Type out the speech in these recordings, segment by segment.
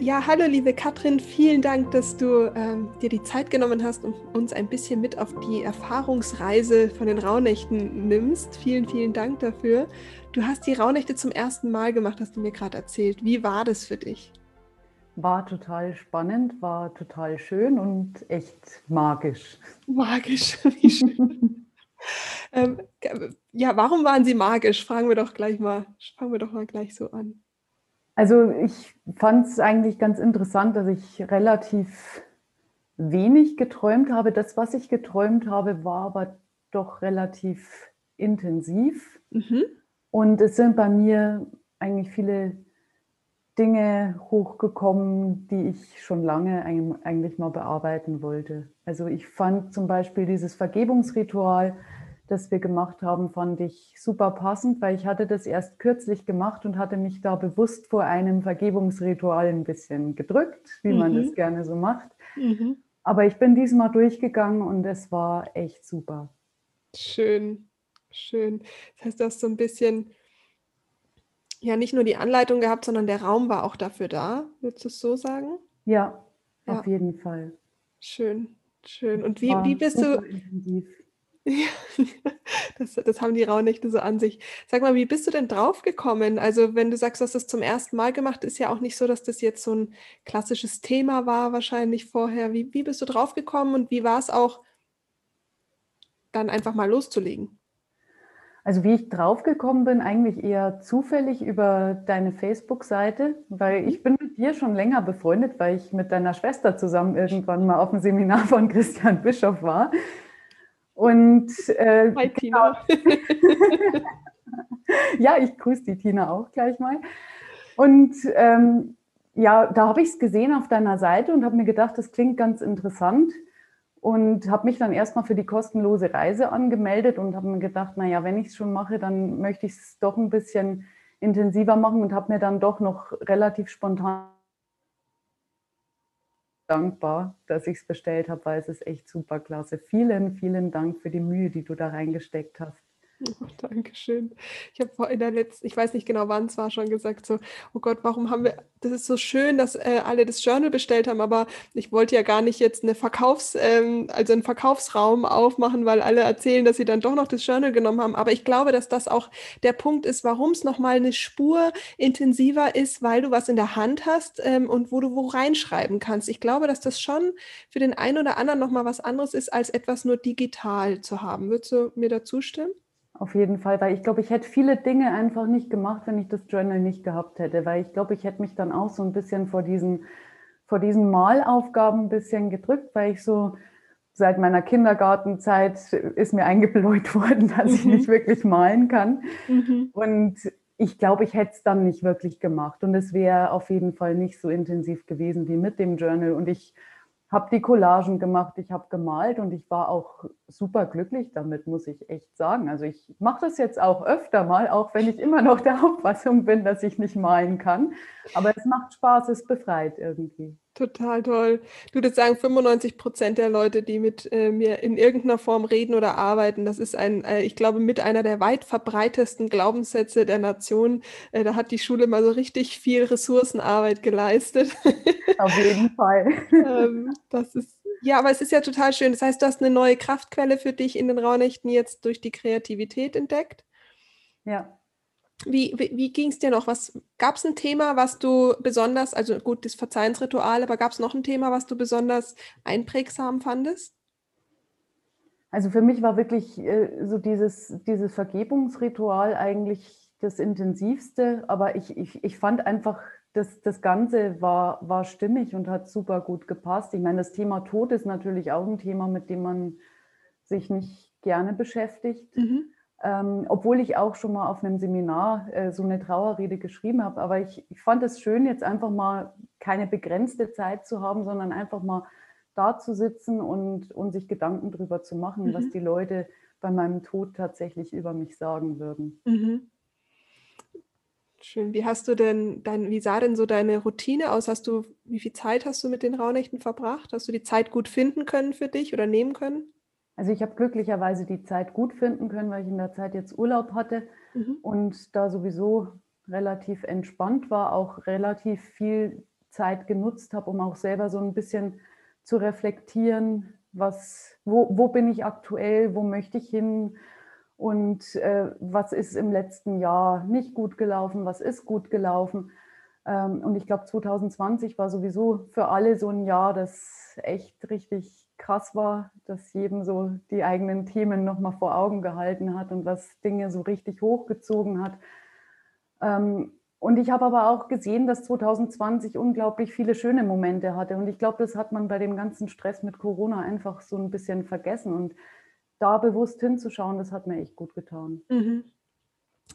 Ja, hallo liebe Katrin, vielen Dank, dass du ähm, dir die Zeit genommen hast und uns ein bisschen mit auf die Erfahrungsreise von den Rauhnächten nimmst. Vielen, vielen Dank dafür. Du hast die Rauhnächte zum ersten Mal gemacht, hast du mir gerade erzählt. Wie war das für dich? War total spannend, war total schön und echt magisch. Magisch, wie schön. ähm, ja, warum waren sie magisch? Fragen wir doch gleich mal, fangen wir doch mal gleich so an. Also ich fand es eigentlich ganz interessant, dass ich relativ wenig geträumt habe. Das, was ich geträumt habe, war aber doch relativ intensiv. Mhm. Und es sind bei mir eigentlich viele Dinge hochgekommen, die ich schon lange eigentlich mal bearbeiten wollte. Also ich fand zum Beispiel dieses Vergebungsritual das wir gemacht haben, fand ich super passend, weil ich hatte das erst kürzlich gemacht und hatte mich da bewusst vor einem Vergebungsritual ein bisschen gedrückt, wie mhm. man das gerne so macht. Mhm. Aber ich bin diesmal durchgegangen und es war echt super. Schön, schön. Das heißt, du hast so ein bisschen, ja, nicht nur die Anleitung gehabt, sondern der Raum war auch dafür da. Würdest du es so sagen? Ja, ja. auf jeden Fall. Schön, schön. Und wie, wie bist du? Intensiv. Ja, das, das haben die Rauhnächte so an sich. Sag mal, wie bist du denn draufgekommen? Also, wenn du sagst, du hast das zum ersten Mal gemacht, ist ja auch nicht so, dass das jetzt so ein klassisches Thema war, wahrscheinlich vorher. Wie, wie bist du draufgekommen und wie war es auch, dann einfach mal loszulegen? Also wie ich draufgekommen bin, eigentlich eher zufällig über deine Facebook-Seite, weil mhm. ich bin mit dir schon länger befreundet, weil ich mit deiner Schwester zusammen irgendwann mal auf dem Seminar von Christian Bischof war. Und äh, Hi, Tina. Genau. ja, ich grüße die Tina auch gleich mal. Und ähm, ja, da habe ich es gesehen auf deiner Seite und habe mir gedacht, das klingt ganz interessant und habe mich dann erstmal für die kostenlose Reise angemeldet und habe mir gedacht, naja, wenn ich es schon mache, dann möchte ich es doch ein bisschen intensiver machen und habe mir dann doch noch relativ spontan dankbar, dass ich es bestellt habe, weil es ist echt super klasse. Vielen, vielen Dank für die Mühe, die du da reingesteckt hast. Oh, Dankeschön. Ich habe in der letzten, ich weiß nicht genau wann es war, schon gesagt, so, oh Gott, warum haben wir, das ist so schön, dass äh, alle das Journal bestellt haben, aber ich wollte ja gar nicht jetzt eine Verkaufs-, ähm, also einen Verkaufsraum aufmachen, weil alle erzählen, dass sie dann doch noch das Journal genommen haben. Aber ich glaube, dass das auch der Punkt ist, warum es nochmal eine Spur intensiver ist, weil du was in der Hand hast ähm, und wo du wo reinschreiben kannst. Ich glaube, dass das schon für den einen oder anderen nochmal was anderes ist, als etwas nur digital zu haben. Würdest du mir dazu stimmen? Auf jeden Fall, weil ich glaube, ich hätte viele Dinge einfach nicht gemacht, wenn ich das Journal nicht gehabt hätte, weil ich glaube, ich hätte mich dann auch so ein bisschen vor diesen, vor diesen Malaufgaben ein bisschen gedrückt, weil ich so seit meiner Kindergartenzeit ist mir eingebläut worden, dass mhm. ich nicht wirklich malen kann. Mhm. Und ich glaube, ich hätte es dann nicht wirklich gemacht. Und es wäre auf jeden Fall nicht so intensiv gewesen wie mit dem Journal. Und ich habe die Collagen gemacht, ich habe gemalt und ich war auch super glücklich damit, muss ich echt sagen. Also ich mache das jetzt auch öfter mal, auch wenn ich immer noch der Auffassung bin, dass ich nicht malen kann. Aber es macht Spaß, es befreit irgendwie. Total toll. Du würdest sagen, 95 Prozent der Leute, die mit äh, mir in irgendeiner Form reden oder arbeiten, das ist ein, äh, ich glaube, mit einer der weit verbreitesten Glaubenssätze der Nation. Äh, da hat die Schule mal so richtig viel Ressourcenarbeit geleistet. Auf jeden Fall. ähm, das ist, ja, aber es ist ja total schön. Das heißt, du hast eine neue Kraftquelle für dich in den Rauhnächten jetzt durch die Kreativität entdeckt. Ja. Wie, wie, wie ging es dir noch? gab es ein Thema, was du besonders, also gut, das Verzeihensritual, aber gab es noch ein Thema, was du besonders einprägsam fandest? Also für mich war wirklich äh, so dieses, dieses Vergebungsritual eigentlich das intensivste, aber ich, ich, ich fand einfach, das, das Ganze war, war stimmig und hat super gut gepasst. Ich meine, das Thema Tod ist natürlich auch ein Thema, mit dem man sich nicht gerne beschäftigt. Mhm. Ähm, obwohl ich auch schon mal auf einem Seminar äh, so eine Trauerrede geschrieben habe. Aber ich, ich fand es schön, jetzt einfach mal keine begrenzte Zeit zu haben, sondern einfach mal da zu sitzen und, und sich Gedanken darüber zu machen, mhm. was die Leute bei meinem Tod tatsächlich über mich sagen würden. Mhm. Schön. Wie hast du denn dein, wie sah denn so deine Routine aus? Hast du, wie viel Zeit hast du mit den Rauhnächten verbracht? Hast du die Zeit gut finden können für dich oder nehmen können? Also ich habe glücklicherweise die Zeit gut finden können, weil ich in der Zeit jetzt Urlaub hatte mhm. und da sowieso relativ entspannt war, auch relativ viel Zeit genutzt habe, um auch selber so ein bisschen zu reflektieren, was, wo, wo bin ich aktuell, wo möchte ich hin und äh, was ist im letzten Jahr nicht gut gelaufen, was ist gut gelaufen. Ähm, und ich glaube, 2020 war sowieso für alle so ein Jahr, das echt richtig krass war, dass jedem so die eigenen Themen nochmal vor Augen gehalten hat und was Dinge so richtig hochgezogen hat. Ähm, und ich habe aber auch gesehen, dass 2020 unglaublich viele schöne Momente hatte. Und ich glaube, das hat man bei dem ganzen Stress mit Corona einfach so ein bisschen vergessen. Und da bewusst hinzuschauen, das hat mir echt gut getan. Mhm.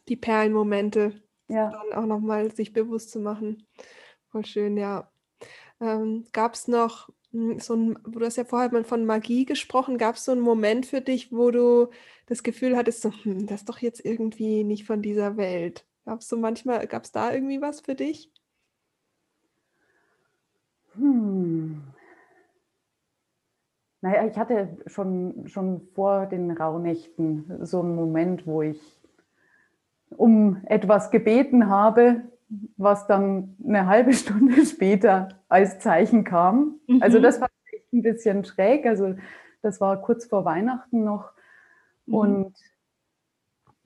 Die Perlenmomente, ja. dann auch nochmal sich bewusst zu machen. Voll schön, ja. Ähm, Gab es noch so ein, du hast ja vorher mal von Magie gesprochen, gab es so einen Moment für dich, wo du das Gefühl hattest, so, hm, das ist doch jetzt irgendwie nicht von dieser Welt? Gab es so manchmal, gab es da irgendwie was für dich? Hm. Naja, ich hatte schon, schon vor den Rauhnächten so einen Moment, wo ich um etwas gebeten habe, was dann eine halbe Stunde später als Zeichen kam. Mhm. Also das war echt ein bisschen schräg. Also das war kurz vor Weihnachten noch. Mhm. Und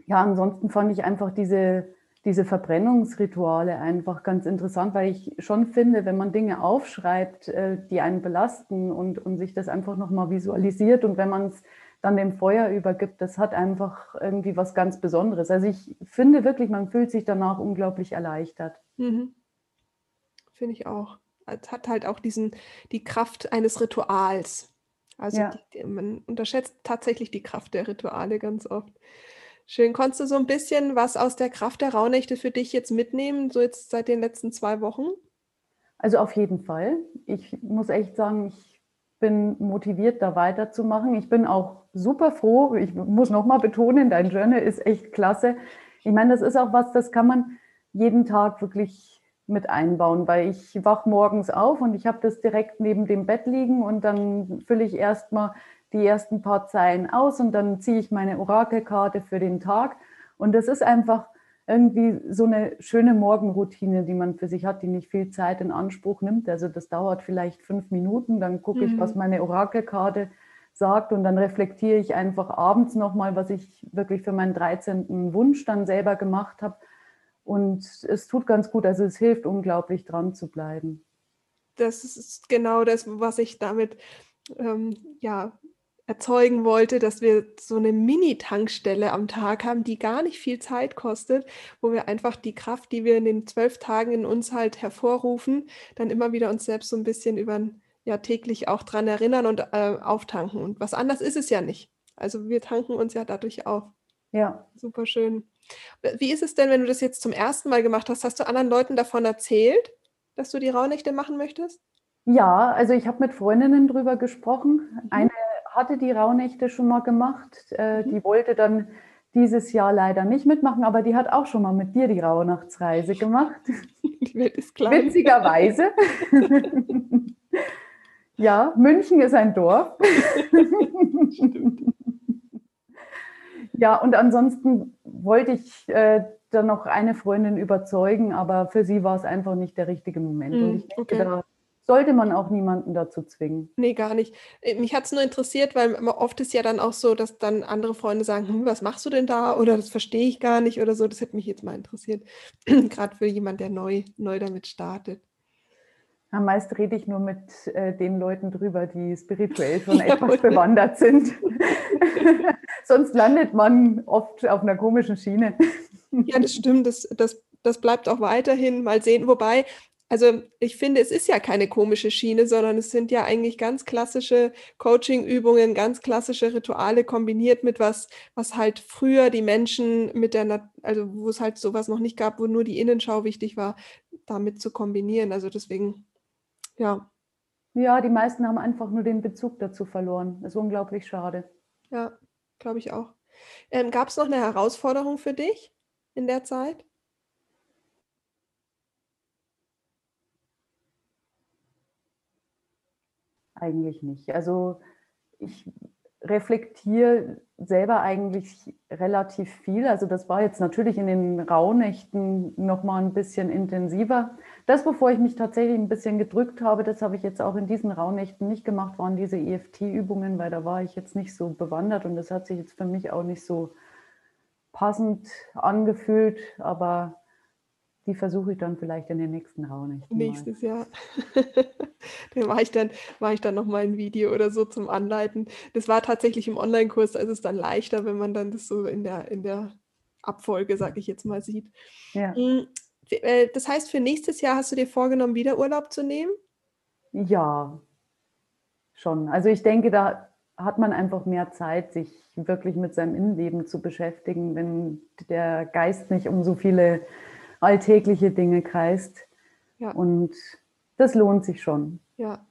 ja, ansonsten fand ich einfach diese diese Verbrennungsrituale einfach ganz interessant, weil ich schon finde, wenn man Dinge aufschreibt, äh, die einen belasten und, und sich das einfach nochmal visualisiert und wenn man es dann dem Feuer übergibt, das hat einfach irgendwie was ganz Besonderes. Also ich finde wirklich, man fühlt sich danach unglaublich erleichtert. Mhm. Finde ich auch. Es hat halt auch diesen, die Kraft eines Rituals. Also ja. die, man unterschätzt tatsächlich die Kraft der Rituale ganz oft. Schön. Konntest du so ein bisschen was aus der Kraft der Rauhnächte für dich jetzt mitnehmen, so jetzt seit den letzten zwei Wochen? Also auf jeden Fall. Ich muss echt sagen, ich bin motiviert, da weiterzumachen. Ich bin auch super froh. Ich muss nochmal betonen, dein Journal ist echt klasse. Ich meine, das ist auch was, das kann man jeden Tag wirklich mit einbauen, weil ich wach morgens auf und ich habe das direkt neben dem Bett liegen und dann fülle ich erstmal die ersten paar Zeilen aus und dann ziehe ich meine Orakelkarte für den Tag. Und das ist einfach irgendwie so eine schöne Morgenroutine, die man für sich hat, die nicht viel Zeit in Anspruch nimmt. Also das dauert vielleicht fünf Minuten, dann gucke ich, mhm. was meine Orakelkarte sagt und dann reflektiere ich einfach abends nochmal, was ich wirklich für meinen 13. Wunsch dann selber gemacht habe. Und es tut ganz gut, also es hilft unglaublich dran zu bleiben. Das ist genau das, was ich damit ähm, ja, erzeugen wollte, dass wir so eine Mini-Tankstelle am Tag haben, die gar nicht viel Zeit kostet, wo wir einfach die Kraft, die wir in den zwölf Tagen in uns halt hervorrufen, dann immer wieder uns selbst so ein bisschen über ja täglich auch dran erinnern und äh, auftanken. Und was anders ist es ja nicht. Also wir tanken uns ja dadurch auf. Ja. Super schön. Wie ist es denn, wenn du das jetzt zum ersten Mal gemacht hast? Hast du anderen Leuten davon erzählt, dass du die Rauhnächte machen möchtest? Ja, also ich habe mit Freundinnen drüber gesprochen. Mhm. Eine hatte die Rauhnächte schon mal gemacht. Äh, mhm. Die wollte dann dieses Jahr leider nicht mitmachen, aber die hat auch schon mal mit dir die Rauhnachtsreise gemacht. Die Welt ist klein. Witzigerweise. ja, München ist ein Dorf. ja, und ansonsten wollte ich äh, dann noch eine Freundin überzeugen, aber für sie war es einfach nicht der richtige Moment. Mm, und ich denke, okay. da sollte man auch niemanden dazu zwingen. Nee, gar nicht. Äh, mich hat es nur interessiert, weil oft ist ja dann auch so, dass dann andere Freunde sagen, hm, was machst du denn da? Oder das verstehe ich gar nicht oder so. Das hätte mich jetzt mal interessiert. Gerade für jemanden, der neu, neu damit startet. Ja, meist rede ich nur mit äh, den Leuten drüber, die spirituell schon etwas bewandert sind. Sonst landet man oft auf einer komischen Schiene. ja, das stimmt. Das, das, das bleibt auch weiterhin. Mal sehen. Wobei, also ich finde, es ist ja keine komische Schiene, sondern es sind ja eigentlich ganz klassische Coaching-Übungen, ganz klassische Rituale kombiniert mit was, was halt früher die Menschen mit der, also wo es halt sowas noch nicht gab, wo nur die Innenschau wichtig war, damit zu kombinieren. Also deswegen, ja. Ja, die meisten haben einfach nur den Bezug dazu verloren. Das ist unglaublich schade. Ja, glaube ich auch. Ähm, Gab es noch eine Herausforderung für dich in der Zeit? Eigentlich nicht. Also ich reflektiere selber eigentlich relativ viel. Also das war jetzt natürlich in den Rauhnächten noch mal ein bisschen intensiver. das, wovor ich mich tatsächlich ein bisschen gedrückt habe, das habe ich jetzt auch in diesen Rauhnächten nicht gemacht, waren diese EFT-Übungen, weil da war ich jetzt nicht so bewandert und das hat sich jetzt für mich auch nicht so passend angefühlt, aber die versuche ich dann vielleicht in den nächsten Rauhnächten. Nächstes mal. Jahr. dann mache ich dann, mache ich dann nochmal ein Video oder so zum Anleiten. Das war tatsächlich im Online-Kurs, da ist es dann leichter, wenn man dann das so in der, in der Abfolge, sage ich jetzt mal, sieht. Ja. Hm, äh, das heißt, für nächstes Jahr hast du dir vorgenommen, wieder Urlaub zu nehmen? Ja, schon. Also ich denke, da hat man einfach mehr Zeit, sich wirklich mit seinem Innenleben zu beschäftigen, wenn der Geist nicht um so viele alltägliche Dinge kreist. Ja. Und das lohnt sich schon. Ja.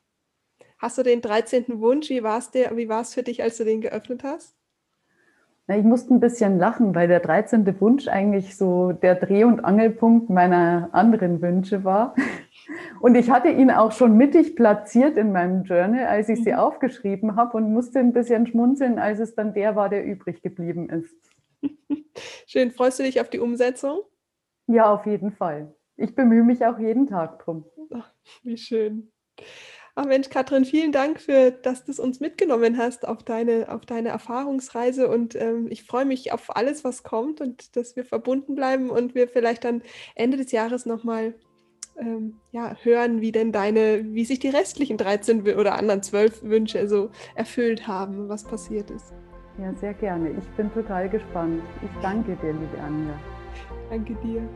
Hast du den 13. Wunsch? Wie war es für dich, als du den geöffnet hast? Ich musste ein bisschen lachen, weil der 13. Wunsch eigentlich so der Dreh- und Angelpunkt meiner anderen Wünsche war. Und ich hatte ihn auch schon mittig platziert in meinem Journal, als ich sie mhm. aufgeschrieben habe und musste ein bisschen schmunzeln, als es dann der war, der übrig geblieben ist. Schön. Freust du dich auf die Umsetzung? Ja, auf jeden Fall. Ich bemühe mich auch jeden Tag drum. Ach, wie schön. Ach Mensch, Katrin, vielen Dank für, dass du es uns mitgenommen hast auf deine, auf deine Erfahrungsreise und ähm, ich freue mich auf alles, was kommt und dass wir verbunden bleiben und wir vielleicht dann Ende des Jahres nochmal ähm, ja, hören, wie denn deine, wie sich die restlichen 13 oder anderen 12 Wünsche so erfüllt haben, was passiert ist. Ja, sehr gerne. Ich bin total gespannt. Ich danke dir, liebe Anja. Danke dir.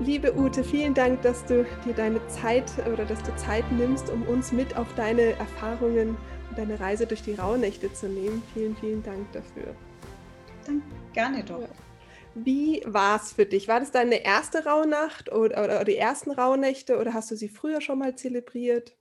Liebe Ute, vielen Dank, dass du dir deine Zeit oder dass du Zeit nimmst, um uns mit auf deine Erfahrungen und deine Reise durch die Rauhnächte zu nehmen. Vielen, vielen Dank dafür. Dann gerne doch. Wie war es für dich? War das deine erste Rauhnacht oder, oder, die ersten Rauhnächte oder hast du sie früher schon mal zelebriert?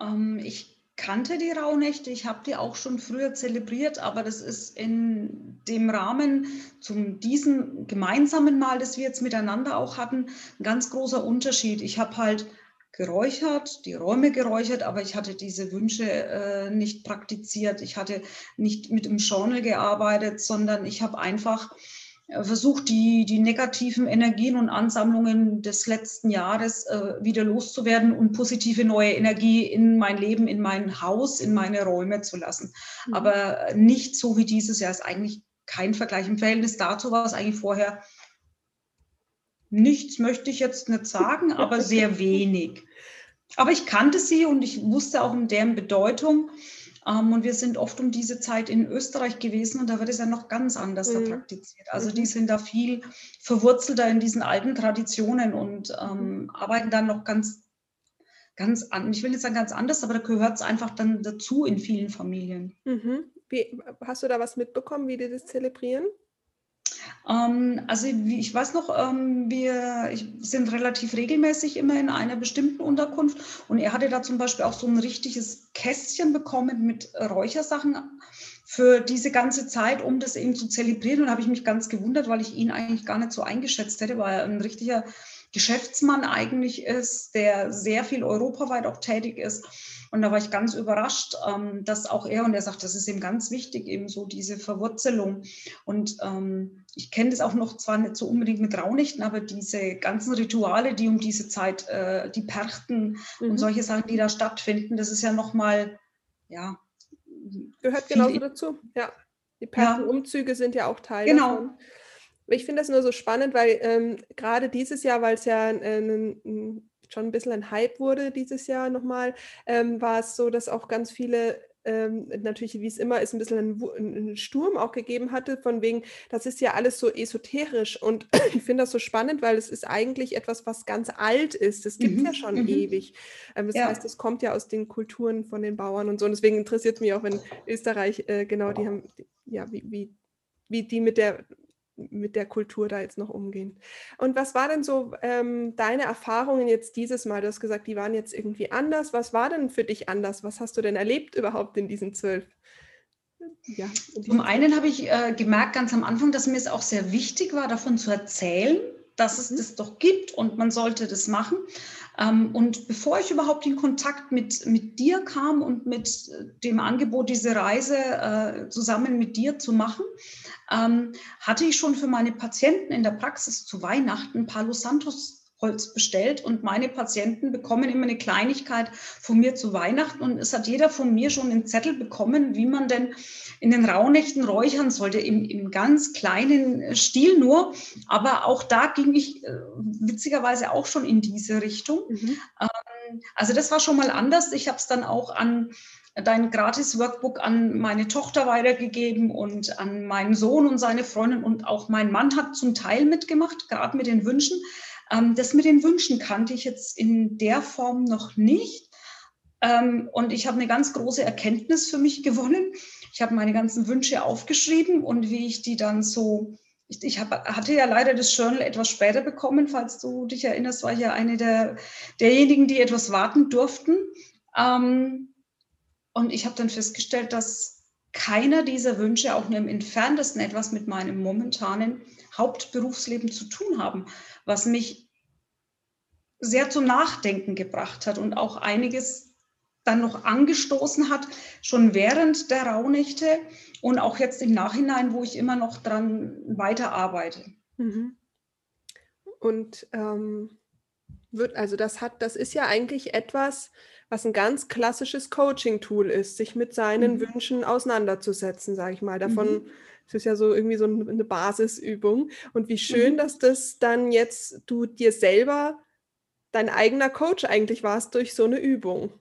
Ähm, ich kannte die Rauhnächte, ich habe die auch schon früher zelebriert, aber das ist in dem Rahmen zum diesem gemeinsamen Mal, das wir jetzt miteinander auch hatten, ein ganz großer Unterschied. Ich habe halt geräuchert, die Räume geräuchert, aber ich hatte diese Wünsche äh, nicht praktiziert. Ich hatte nicht mit dem Journal gearbeitet, sondern ich habe einfach versucht, die, die negativen Energien und Ansammlungen des letzten Jahres äh, wieder loszuwerden und positive neue Energie in mein Leben, in mein Haus, in meine Räume zu lassen. Mhm. Aber nicht so wie dieses Jahr. Ist eigentlich kein Vergleich. Im Verhältnis dazu war es eigentlich vorher nichts, möchte ich jetzt nicht sagen, aber sehr wenig. Aber ich kannte sie und ich wusste auch in deren Bedeutung. Ähm, und wir sind oft um diese Zeit in Österreich gewesen und da wird es ja noch ganz anders mhm. praktiziert. Also die mhm. sind da viel verwurzelter in diesen alten Traditionen und ähm, arbeiten dann noch ganz, ganz an. Ich will nicht sagen ganz anders, aber da gehört es einfach dann dazu in vielen Familien. Mhm. Wie, hast du da was mitbekommen, wie die das zelebrieren? Ähm, also ich weiß noch, ähm, wir sind relativ regelmäßig immer in einer bestimmten Unterkunft und er hatte da zum Beispiel auch so ein richtiges Kästchen bekommen mit Räuchersachen für diese ganze Zeit, um das eben zu zelebrieren. Und da habe ich mich ganz gewundert, weil ich ihn eigentlich gar nicht so eingeschätzt hätte, weil er ein richtiger Geschäftsmann eigentlich ist, der sehr viel europaweit auch tätig ist. Und da war ich ganz überrascht, ähm, dass auch er, und er sagt, das ist ihm ganz wichtig, eben so diese Verwurzelung. Und ähm, ich kenne das auch noch zwar nicht so unbedingt mit Raunichten, aber diese ganzen Rituale, die um diese Zeit, äh, die Perchten mhm. und solche Sachen, die da stattfinden, das ist ja nochmal, ja. Gehört genauso dazu, ja. Die Perchtenumzüge ja. sind ja auch Teil genau. davon. Ich finde das nur so spannend, weil ähm, gerade dieses Jahr, weil es ja äh, ein, schon ein bisschen ein Hype wurde dieses Jahr nochmal, ähm, war es so, dass auch ganz viele ähm, natürlich, wie es immer ist, ein bisschen einen, einen, Sturm auch gegeben hatte, von wegen, das ist ja alles so esoterisch. Und ich finde das so spannend, weil es ist eigentlich etwas, was ganz alt ist. Das gibt mhm. ja schon mhm. ewig. Ähm, das ja. heißt, es kommt ja aus den Kulturen von den Bauern und so. Und deswegen interessiert es mich auch, wenn Österreich, äh, genau, die haben, ja, wie, wie, wie die mit der mit der Kultur da jetzt noch umgehen. Und was war denn so ähm, deine Erfahrungen jetzt dieses Mal? Du hast gesagt, die waren jetzt irgendwie anders. Was war denn für dich anders? Was hast du denn erlebt überhaupt in diesen zwölf? Ja, Zum einen habe ich äh, gemerkt ganz am Anfang, dass mir es auch sehr wichtig war, davon zu erzählen, dass es mhm. das doch gibt und man sollte das machen. Ähm, und bevor ich überhaupt in Kontakt mit, mit dir kam und mit äh, dem Angebot, diese Reise äh, zusammen mit dir zu machen, ähm, hatte ich schon für meine Patienten in der Praxis zu Weihnachten Palo Santos Holz bestellt und meine Patienten bekommen immer eine Kleinigkeit von mir zu Weihnachten und es hat jeder von mir schon einen Zettel bekommen, wie man denn in den Rauhnächten räuchern sollte, im, im ganz kleinen Stil nur. Aber auch da ging ich äh, witzigerweise auch schon in diese Richtung. Mhm. Ähm, also das war schon mal anders. Ich habe es dann auch an dein Gratis-Workbook an meine Tochter weitergegeben und an meinen Sohn und seine Freundin und auch mein Mann hat zum Teil mitgemacht, gerade mit den Wünschen. Ähm, das mit den Wünschen kannte ich jetzt in der Form noch nicht. Ähm, und ich habe eine ganz große Erkenntnis für mich gewonnen. Ich habe meine ganzen Wünsche aufgeschrieben und wie ich die dann so, ich, ich hab, hatte ja leider das Journal etwas später bekommen, falls du dich erinnerst, war ich ja eine der, derjenigen, die etwas warten durften. Ähm, und ich habe dann festgestellt, dass keiner dieser Wünsche auch nur im entferntesten etwas mit meinem momentanen Hauptberufsleben zu tun haben, was mich sehr zum Nachdenken gebracht hat und auch einiges dann noch angestoßen hat, schon während der Rauhnächte und auch jetzt im Nachhinein, wo ich immer noch dran weiterarbeite. Mhm. Und ähm, wird, also das hat, das ist ja eigentlich etwas, was ein ganz klassisches Coaching-Tool ist, sich mit seinen mhm. Wünschen auseinanderzusetzen, sage ich mal. Davon mhm. es ist ja so irgendwie so eine Basisübung. Und wie schön, mhm. dass das dann jetzt du dir selber dein eigener Coach eigentlich warst durch so eine Übung.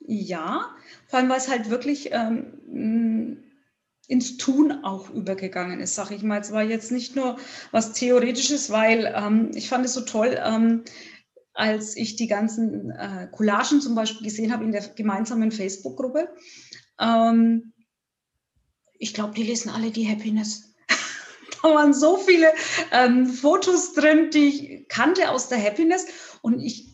Ja, vor allem, weil es halt wirklich ähm, ins Tun auch übergegangen ist, sage ich mal. Es war jetzt nicht nur was Theoretisches, weil ähm, ich fand es so toll, ähm, als ich die ganzen äh, Collagen zum Beispiel gesehen habe in der gemeinsamen Facebook-Gruppe. Ähm, ich glaube, die lesen alle die Happiness. da waren so viele ähm, Fotos drin, die ich kannte aus der Happiness und ich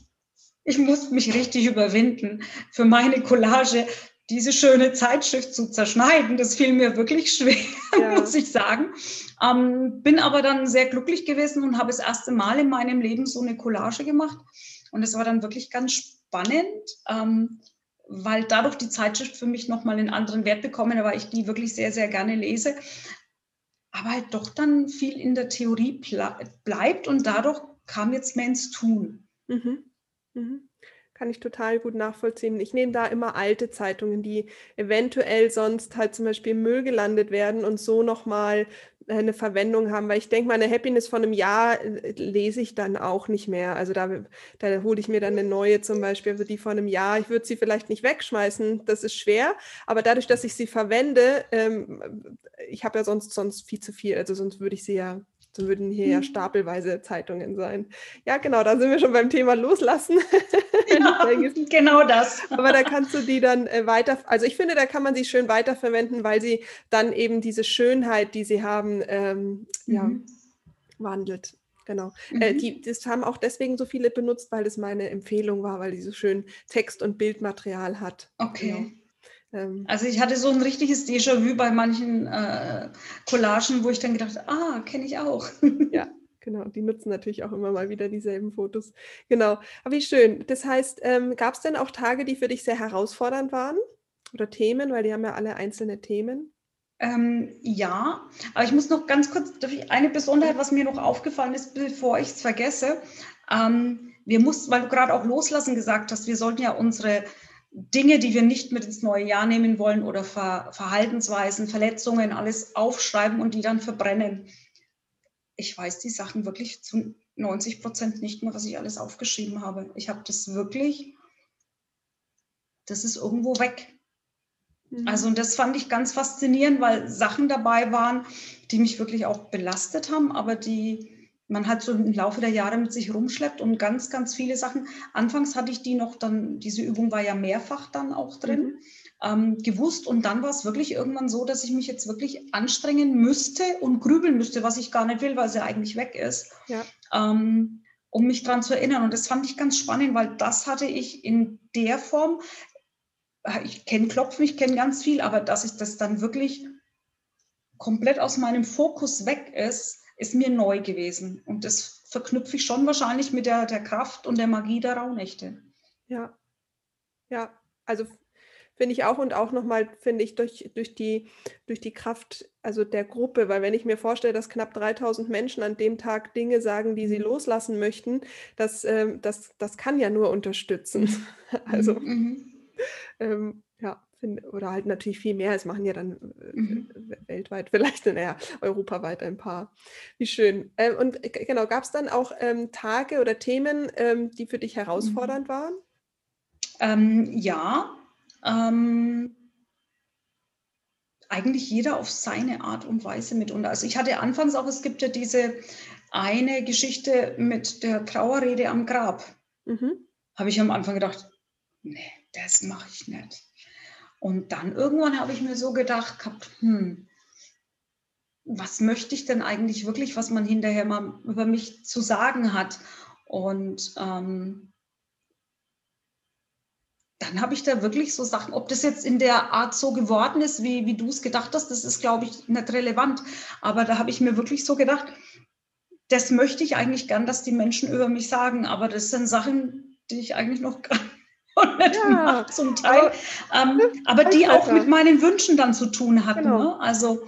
ich musste mich richtig überwinden, für meine Collage diese schöne Zeitschrift zu zerschneiden. Das fiel mir wirklich schwer, ja. muss ich sagen. Ähm, bin aber dann sehr glücklich gewesen und habe das erste Mal in meinem Leben so eine Collage gemacht. Und es war dann wirklich ganz spannend, ähm, weil dadurch die Zeitschrift für mich nochmal einen anderen Wert bekommen, weil ich die wirklich sehr, sehr gerne lese. Aber halt doch dann viel in der Theorie bleibt und dadurch kam jetzt mehr ins Tun. Mhm. Mhm. Kann ich total gut nachvollziehen. Ich nehme da immer alte Zeitungen, die eventuell sonst halt zum Beispiel im Müll gelandet werden und so nochmal äh, eine Verwendung haben, weil ich denke, meine Happiness von einem Jahr äh, lese ich dann auch nicht mehr. Also da, da hole ich mir dann eine neue zum Beispiel, also die von einem Jahr. Ich würde sie vielleicht nicht wegschmeißen, das ist schwer, aber dadurch, dass ich sie verwende, ähm, ich habe ja sonst, sonst viel zu viel, also sonst würde ich sie ja so würden hier ja mhm. stapelweise Zeitungen sein. Ja, genau, da sind wir schon beim Thema Loslassen. Ja, genau das. Aber da kannst du die dann äh, weiter, also ich finde, da kann man sie schön weiterverwenden, weil sie dann eben diese Schönheit, die sie haben, ähm, mhm. ja, wandelt. Genau. Äh, mhm. Äh, die, das haben auch deswegen so viele benutzt, weil das meine Empfehlung war, weil die so schön Text- und Bildmaterial hat. Okay. Genau. Ähm, also ich hatte so ein richtiges Déjà-vu bei manchen äh, Collagen, wo ich dann gedacht habe, ah, kenne ich auch. ja, genau. Die nutzen natürlich auch immer mal wieder dieselben Fotos. Genau. Aber wie schön. Das heißt, ähm, gab es denn auch Tage, die für dich sehr herausfordernd waren? Oder Themen, weil die haben ja alle einzelne Themen. Ähm, ja, aber ich muss noch ganz kurz, eine Besonderheit, was mir noch aufgefallen ist, bevor ich es vergesse. Ähm, wir mussten, weil du gerade auch loslassen gesagt hast, wir sollten ja unsere Dinge, die wir nicht mit ins neue Jahr nehmen wollen oder Ver Verhaltensweisen, Verletzungen, alles aufschreiben und die dann verbrennen. Ich weiß die Sachen wirklich zu 90 Prozent nicht mehr, was ich alles aufgeschrieben habe. Ich habe das wirklich, das ist irgendwo weg. Mhm. Also und das fand ich ganz faszinierend, weil Sachen dabei waren, die mich wirklich auch belastet haben, aber die man halt so im Laufe der Jahre mit sich rumschleppt und ganz, ganz viele Sachen. Anfangs hatte ich die noch dann, diese Übung war ja mehrfach dann auch drin, mhm. ähm, gewusst. Und dann war es wirklich irgendwann so, dass ich mich jetzt wirklich anstrengen müsste und grübeln müsste, was ich gar nicht will, weil sie eigentlich weg ist. Ja. Ähm, um mich daran zu erinnern. Und das fand ich ganz spannend, weil das hatte ich in der Form, ich kenne Klopfen, ich kenne ganz viel, aber dass ich das dann wirklich komplett aus meinem Fokus weg ist, ist mir neu gewesen. Und das verknüpfe ich schon wahrscheinlich mit der, der Kraft und der Magie der Rauhnächte. Ja, ja, also Finde ich auch und auch nochmal, finde ich, durch, durch, die, durch die Kraft also der Gruppe, weil wenn ich mir vorstelle, dass knapp 3000 Menschen an dem Tag Dinge sagen, die sie mhm. loslassen möchten, das, ähm, das, das kann ja nur unterstützen. also mhm. ähm, ja, oder halt natürlich viel mehr. Es machen ja dann äh, mhm. weltweit, vielleicht, naja, europaweit ein paar. Wie schön. Ähm, und genau, gab es dann auch ähm, Tage oder Themen, ähm, die für dich mhm. herausfordernd waren? Ähm, ja, ähm, eigentlich jeder auf seine Art und Weise mitunter. Also ich hatte anfangs auch, es gibt ja diese eine Geschichte mit der Trauerrede am Grab. Mhm. Habe ich am Anfang gedacht, nee, das mache ich nicht. Und dann irgendwann habe ich mir so gedacht gehabt, hm, was möchte ich denn eigentlich wirklich, was man hinterher mal über mich zu sagen hat? Und ähm, dann habe ich da wirklich so Sachen, ob das jetzt in der Art so geworden ist, wie, wie du es gedacht hast, das ist, glaube ich, nicht relevant. Aber da habe ich mir wirklich so gedacht, das möchte ich eigentlich gern, dass die Menschen über mich sagen. Aber das sind Sachen, die ich eigentlich noch gar ja, zum Teil. Aber, ähm, aber die auch mit meinen Wünschen dann zu tun hatten. Genau. Ne? Also,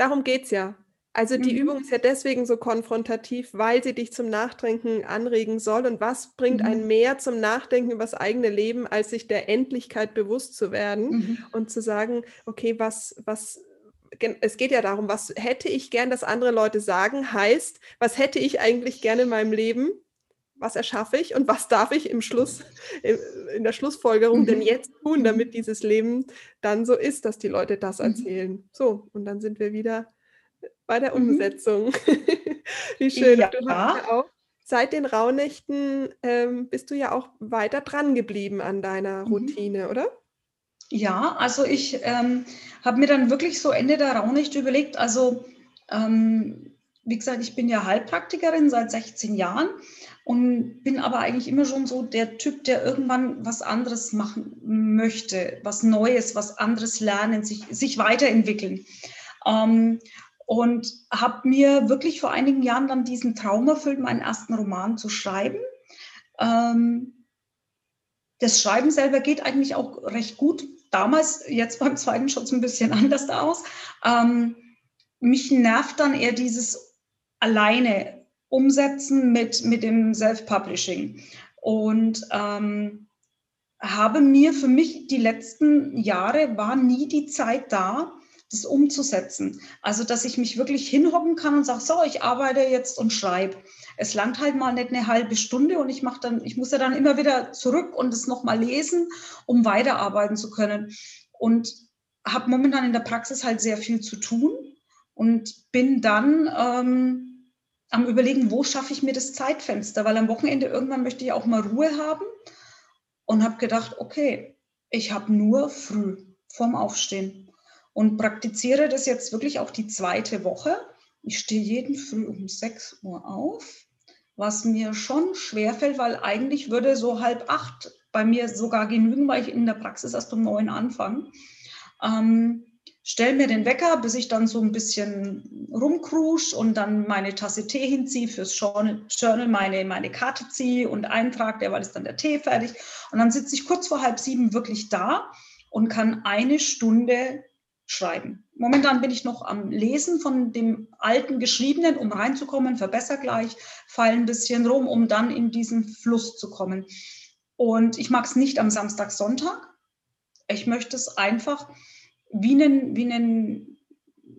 Darum geht es ja. Also die mhm. Übung ist ja deswegen so konfrontativ, weil sie dich zum Nachdenken anregen soll. Und was bringt mhm. einen mehr zum Nachdenken über das eigene Leben, als sich der Endlichkeit bewusst zu werden mhm. und zu sagen, okay, was, was, es geht ja darum, was hätte ich gern, dass andere Leute sagen, heißt, was hätte ich eigentlich gerne in meinem Leben? Was erschaffe ich und was darf ich im Schluss, in der Schlussfolgerung denn mhm. jetzt tun, damit mhm. dieses Leben dann so ist, dass die Leute das mhm. erzählen? So, und dann sind wir wieder bei der. Umsetzung. Wie schön. Ja. Du hast ja auch seit den Rauhnächten ähm, bist du ja auch weiter dran geblieben an deiner. Routine, mhm. oder? Ja, also ich ähm, habe mir dann wirklich so Ende der Rauhnächte überlegt, also ähm, wie gesagt, ich bin ja Heilpraktikerin seit 16 Jahren und bin aber eigentlich immer schon so der Typ, der irgendwann was anderes machen möchte, was Neues, was anderes lernen, sich, sich weiterentwickeln. Ähm, und habe mir wirklich vor einigen Jahren dann diesen Traum erfüllt, meinen ersten Roman zu schreiben. Ähm, das Schreiben selber geht eigentlich auch recht gut. Damals, jetzt beim zweiten schaut es ein bisschen anders aus. Ähm, mich nervt dann eher dieses alleine umsetzen mit, mit dem Self-Publishing. Und ähm, habe mir für mich die letzten Jahre war nie die Zeit da, das umzusetzen. Also, dass ich mich wirklich hinhocken kann und sage, so, ich arbeite jetzt und schreibe. Es langt halt mal nicht eine halbe Stunde und ich mache dann, ich muss ja dann immer wieder zurück und es nochmal lesen, um weiterarbeiten zu können. Und habe momentan in der Praxis halt sehr viel zu tun und bin dann ähm, am überlegen, wo schaffe ich mir das Zeitfenster, weil am Wochenende irgendwann möchte ich auch mal Ruhe haben und habe gedacht, okay, ich habe nur früh vorm Aufstehen und praktiziere das jetzt wirklich auch die zweite Woche. Ich stehe jeden Früh um 6 Uhr auf, was mir schon schwerfällt, weil eigentlich würde so halb acht bei mir sogar genügen, weil ich in der Praxis erst um neun anfange. Ähm, stell mir den Wecker, bis ich dann so ein bisschen rumkrusch und dann meine Tasse Tee hinziehe fürs Journal, meine, meine Karte ziehe und eintrage, derweil ist dann der Tee fertig. Und dann sitze ich kurz vor halb sieben wirklich da und kann eine Stunde schreiben. Momentan bin ich noch am Lesen von dem alten Geschriebenen, um reinzukommen, verbessere gleich, fall ein bisschen rum, um dann in diesen Fluss zu kommen. Und ich mag es nicht am Samstag, Sonntag. Ich möchte es einfach wie einen, wie einen,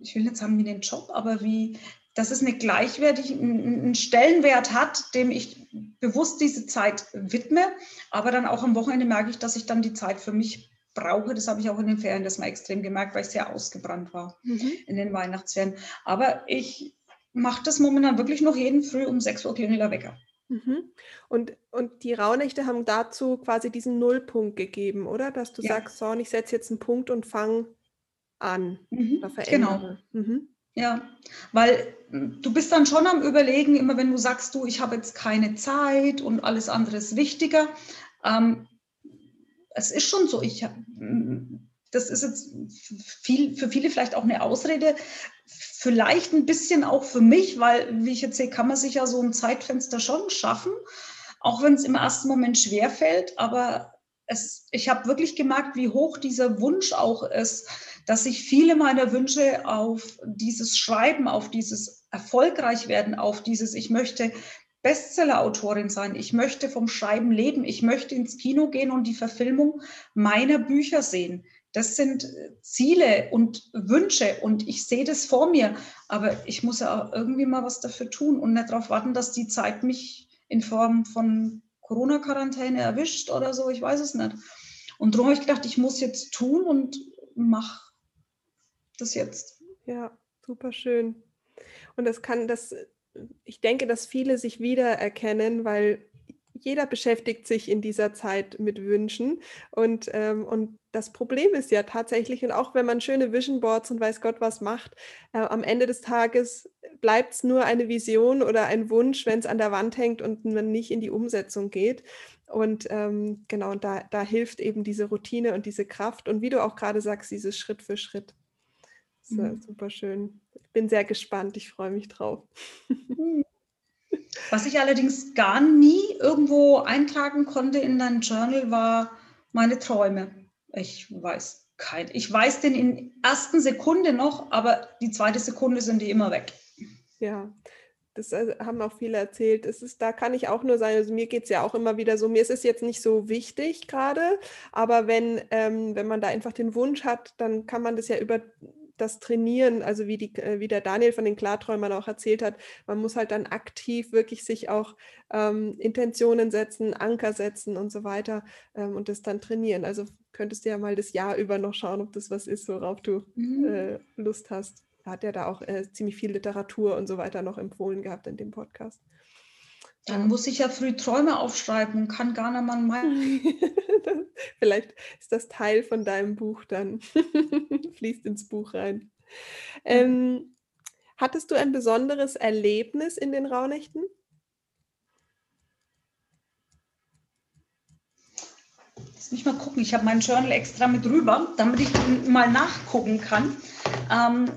ich will nicht sagen wie einen Job, aber wie, dass es eine gleichwertig, einen Stellenwert hat, dem ich bewusst diese Zeit widme. Aber dann auch am Wochenende merke ich, dass ich dann die Zeit für mich brauche. Das habe ich auch in den Ferien das mal extrem gemerkt, weil ich sehr ausgebrannt war mhm. in den Weihnachtsferien. Aber ich mache das momentan wirklich noch jeden Früh um 6 Uhr klingelt der Wecker. Mhm. Und, und die Rauhnächte haben dazu quasi diesen Nullpunkt gegeben, oder? Dass du ja. sagst, so, ich setze jetzt einen Punkt und fange an. Mhm. Genau. Mhm. Ja, weil du bist dann schon am Überlegen, immer wenn du sagst, du, ich habe jetzt keine Zeit und alles andere ist wichtiger. Ähm, es ist schon so, ich das ist jetzt viel, für viele vielleicht auch eine Ausrede, vielleicht ein bisschen auch für mich, weil, wie ich jetzt sehe, kann man sich ja so ein Zeitfenster schon schaffen, auch wenn es im ersten Moment schwer fällt, aber es, ich habe wirklich gemerkt, wie hoch dieser Wunsch auch ist, dass ich viele meiner Wünsche auf dieses Schreiben, auf dieses erfolgreich werden, auf dieses, ich möchte Bestseller-Autorin sein, ich möchte vom Schreiben leben, ich möchte ins Kino gehen und die Verfilmung meiner Bücher sehen. Das sind Ziele und Wünsche und ich sehe das vor mir, aber ich muss ja auch irgendwie mal was dafür tun und nicht darauf warten, dass die Zeit mich in Form von Corona-Quarantäne erwischt oder so, ich weiß es nicht. Und darum habe ich gedacht, ich muss jetzt tun und mache das jetzt. Ja, super schön. Und das kann, das, ich denke, dass viele sich wiedererkennen, weil jeder beschäftigt sich in dieser Zeit mit Wünschen. Und, ähm, und das Problem ist ja tatsächlich, und auch wenn man schöne Vision Boards und weiß Gott was macht, äh, am Ende des Tages bleibt es nur eine Vision oder ein Wunsch, wenn es an der Wand hängt und man nicht in die Umsetzung geht. Und ähm, genau, und da, da hilft eben diese Routine und diese Kraft und wie du auch gerade sagst, dieses Schritt für Schritt. Mhm. Super schön. Ich bin sehr gespannt, ich freue mich drauf. Mhm. Was ich allerdings gar nie irgendwo eintragen konnte in dein Journal, war meine Träume. Ich weiß kein. Ich weiß den in ersten Sekunde noch, aber die zweite Sekunde sind die immer weg. Ja, das äh, haben auch viele erzählt. Es ist, da kann ich auch nur sagen, also mir geht es ja auch immer wieder so, mir ist es jetzt nicht so wichtig gerade, aber wenn, ähm, wenn man da einfach den Wunsch hat, dann kann man das ja über das Trainieren, also wie, die, äh, wie der Daniel von den Klarträumern auch erzählt hat, man muss halt dann aktiv wirklich sich auch ähm, Intentionen setzen, Anker setzen und so weiter ähm, und das dann trainieren. Also könntest du ja mal das Jahr über noch schauen, ob das was ist, worauf du mhm. äh, Lust hast. Da hat er da auch äh, ziemlich viel Literatur und so weiter noch empfohlen gehabt in dem Podcast. Dann muss ich ja früh Träume aufschreiben und kann gar nicht mal meinen. Vielleicht ist das Teil von deinem Buch dann. Fließt ins Buch rein. Ähm, hattest du ein besonderes Erlebnis in den Rauhnächten? Lass mich mal gucken. Ich habe meinen Journal extra mit rüber, damit ich mal nachgucken kann. Ähm,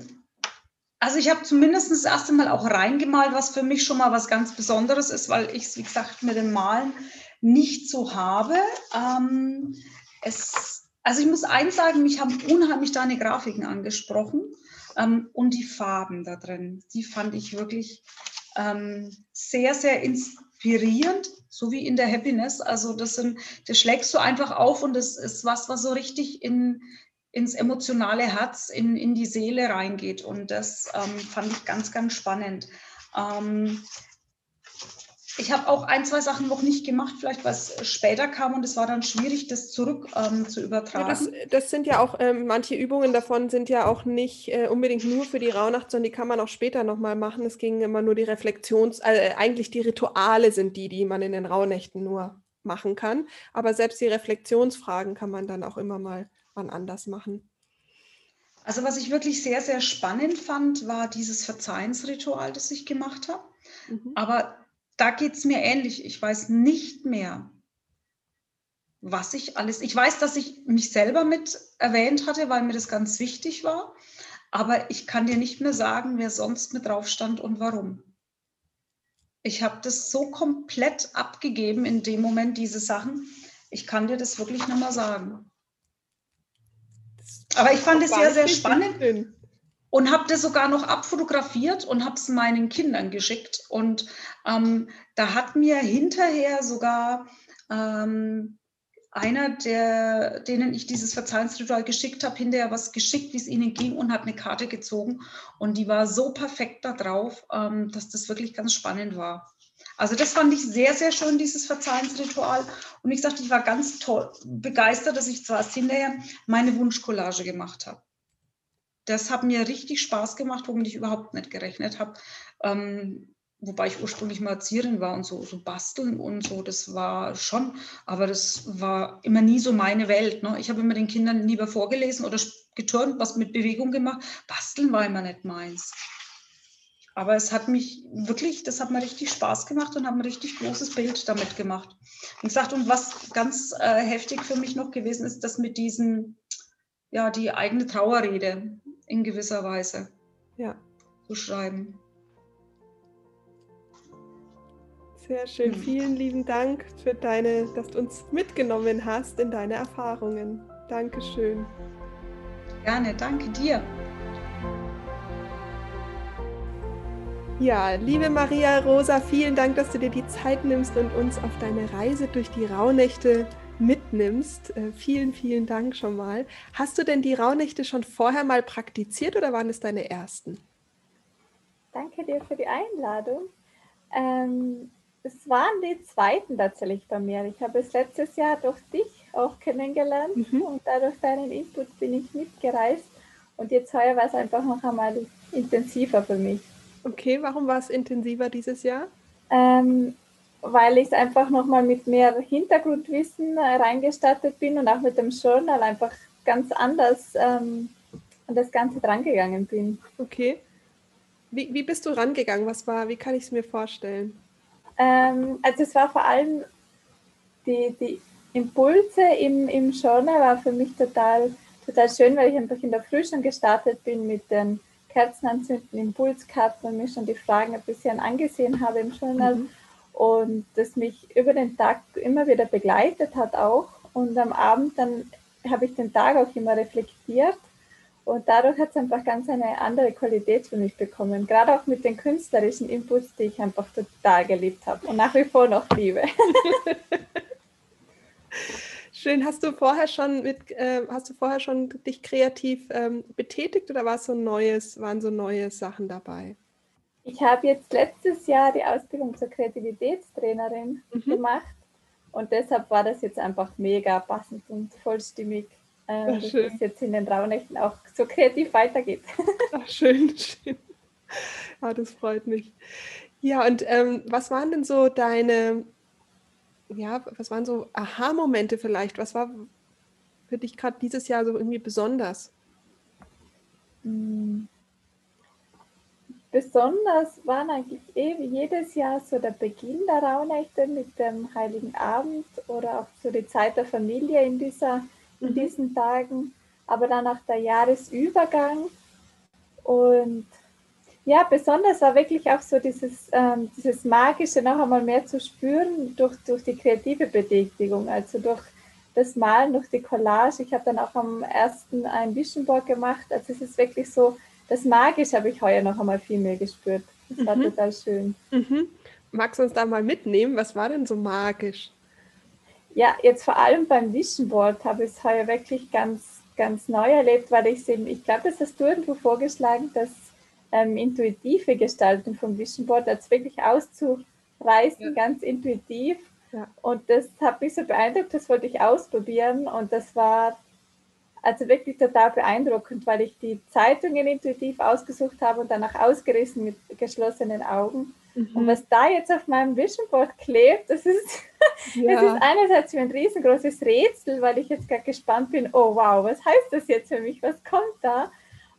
also ich habe zumindest das erste Mal auch reingemalt, was für mich schon mal was ganz Besonderes ist, weil ich es, wie gesagt, mit dem Malen nicht so habe. Ähm, es, also ich muss eins sagen, mich haben unheimlich deine Grafiken angesprochen ähm, und die Farben da drin. Die fand ich wirklich ähm, sehr, sehr inspirierend, so wie in der Happiness. Also das sind, das schlägst du einfach auf und das ist was, was so richtig in, ins emotionale Herz, in, in die Seele reingeht. Und das ähm, fand ich ganz, ganz spannend. Ähm, ich habe auch ein, zwei Sachen noch nicht gemacht, vielleicht was später kam und es war dann schwierig, das zurück ähm, zu übertragen. Ja, das, das, sind ja auch, ähm, manche Übungen davon sind ja auch nicht äh, unbedingt nur für die Rauhnacht, sondern die kann man auch später nochmal machen. Es ging immer nur die Reflexions-, äh, eigentlich die Rituale sind die, die man in den Rauhnächten nur machen kann. Aber selbst die Reflexionsfragen kann man dann auch immer mal wann anders machen? Also was ich wirklich sehr, sehr spannend fand, war dieses Verzeihensritual, das ich gemacht habe. Mhm. Aber da geht es mir ähnlich. Ich weiß nicht mehr, was ich alles. Ich weiß, dass ich mich selber mit erwähnt hatte, weil mir das ganz wichtig war. Aber ich kann dir nicht mehr sagen, wer sonst mit drauf stand und warum. Ich habe das so komplett abgegeben in dem Moment, diese Sachen. Ich kann dir das wirklich nicht mehr sagen. Aber ich fand es sehr, sehr spannend und habe das sogar noch abfotografiert und habe es meinen Kindern geschickt. Und ähm, da hat mir hinterher sogar ähm, einer, der, denen ich dieses Verzeihensritual geschickt habe, hinterher was geschickt, wie es ihnen ging und hat eine Karte gezogen. Und die war so perfekt da drauf, ähm, dass das wirklich ganz spannend war. Also das fand ich sehr, sehr schön, dieses Verzeihensritual. Und ich sagte, ich war ganz toll, begeistert, dass ich zwar hinterher meine Wunschcollage gemacht habe. Das hat mir richtig Spaß gemacht, womit ich überhaupt nicht gerechnet habe. Ähm, wobei ich ursprünglich mal Erzieherin war und so, so basteln und so, das war schon, aber das war immer nie so meine Welt. Ne? Ich habe immer den Kindern lieber vorgelesen oder geturnt, was mit Bewegung gemacht. Basteln war immer nicht meins. Aber es hat mich wirklich, das hat mir richtig Spaß gemacht und hat ein richtig großes Bild damit gemacht. Und gesagt, und was ganz äh, heftig für mich noch gewesen ist, dass mit diesen, ja, die eigene Trauerrede in gewisser Weise ja. zu schreiben. Sehr schön. Vielen lieben Dank für deine, dass du uns mitgenommen hast in deine Erfahrungen. Dankeschön. Gerne, danke dir. Ja, liebe Maria Rosa, vielen Dank, dass du dir die Zeit nimmst und uns auf deine Reise durch die Rauhnächte mitnimmst. Äh, vielen, vielen Dank schon mal. Hast du denn die Rauhnächte schon vorher mal praktiziert oder waren es deine ersten? Danke dir für die Einladung. Ähm, es waren die zweiten tatsächlich bei mir. Ich habe es letztes Jahr durch dich auch kennengelernt mhm. und dadurch deinen Input bin ich mitgereist. Und jetzt heuer war es einfach noch einmal intensiver für mich. Okay, warum war es intensiver dieses Jahr? Ähm, weil ich einfach nochmal mit mehr Hintergrundwissen reingestattet bin und auch mit dem Journal einfach ganz anders ähm, an das Ganze drangegangen bin. Okay. Wie, wie bist du rangegangen? Was war, wie kann ich es mir vorstellen? Ähm, also es war vor allem die, die Impulse im, im Journal war für mich total, total schön, weil ich einfach in der Früh schon gestartet bin mit den Kerzenanzünden, Impulskarten und mir schon die Fragen ein bisschen angesehen habe im Journal mhm. und das mich über den Tag immer wieder begleitet hat auch. Und am Abend dann habe ich den Tag auch immer reflektiert und dadurch hat es einfach ganz eine andere Qualität für mich bekommen. Gerade auch mit den künstlerischen Inputs, die ich einfach total geliebt habe und nach wie vor noch liebe. Schön. Hast du vorher schon mit, äh, hast du vorher schon dich kreativ ähm, betätigt oder war so neues, waren so neue Sachen dabei? Ich habe jetzt letztes Jahr die Ausbildung zur Kreativitätstrainerin mhm. gemacht und deshalb war das jetzt einfach mega passend und vollstimmig äh, dass schön. es jetzt in den Rauhnächten auch so kreativ weitergeht. Ach, schön, schön. Ja, das freut mich. Ja, und ähm, was waren denn so deine, ja, was waren so Aha-Momente vielleicht? Was war für dich gerade dieses Jahr so irgendwie besonders? Hm. Besonders waren eigentlich eh jedes Jahr so der Beginn der Rauhnächte mit dem Heiligen Abend oder auch so die Zeit der Familie in dieser in mhm. diesen Tagen, aber dann auch der Jahresübergang. Und ja, besonders war wirklich auch so dieses, ähm, dieses Magische noch einmal mehr zu spüren durch, durch die kreative Betätigung, also durch das Malen, durch die Collage. Ich habe dann auch am ersten ein Vision Board gemacht. Also es ist wirklich so, das Magische habe ich heuer noch einmal viel mehr gespürt. Das war mhm. total schön. Mhm. Magst du uns da mal mitnehmen? Was war denn so magisch? ja, jetzt vor allem beim Vision Board habe ich es heuer wirklich ganz, ganz neu erlebt, weil ich eben, ich glaube, das hast du irgendwo vorgeschlagen, dass ähm, intuitive Gestaltung vom Vision Board als wirklich auszureißen, ja. ganz intuitiv. Ja. Und das hat mich so beeindruckt, das wollte ich ausprobieren und das war also wirklich total beeindruckend, weil ich die Zeitungen intuitiv ausgesucht habe und danach ausgerissen mit geschlossenen Augen. Mhm. Und was da jetzt auf meinem Vision Board klebt, das ist, ja. das ist einerseits ein riesengroßes Rätsel, weil ich jetzt gerade gespannt bin, oh wow, was heißt das jetzt für mich, was kommt da?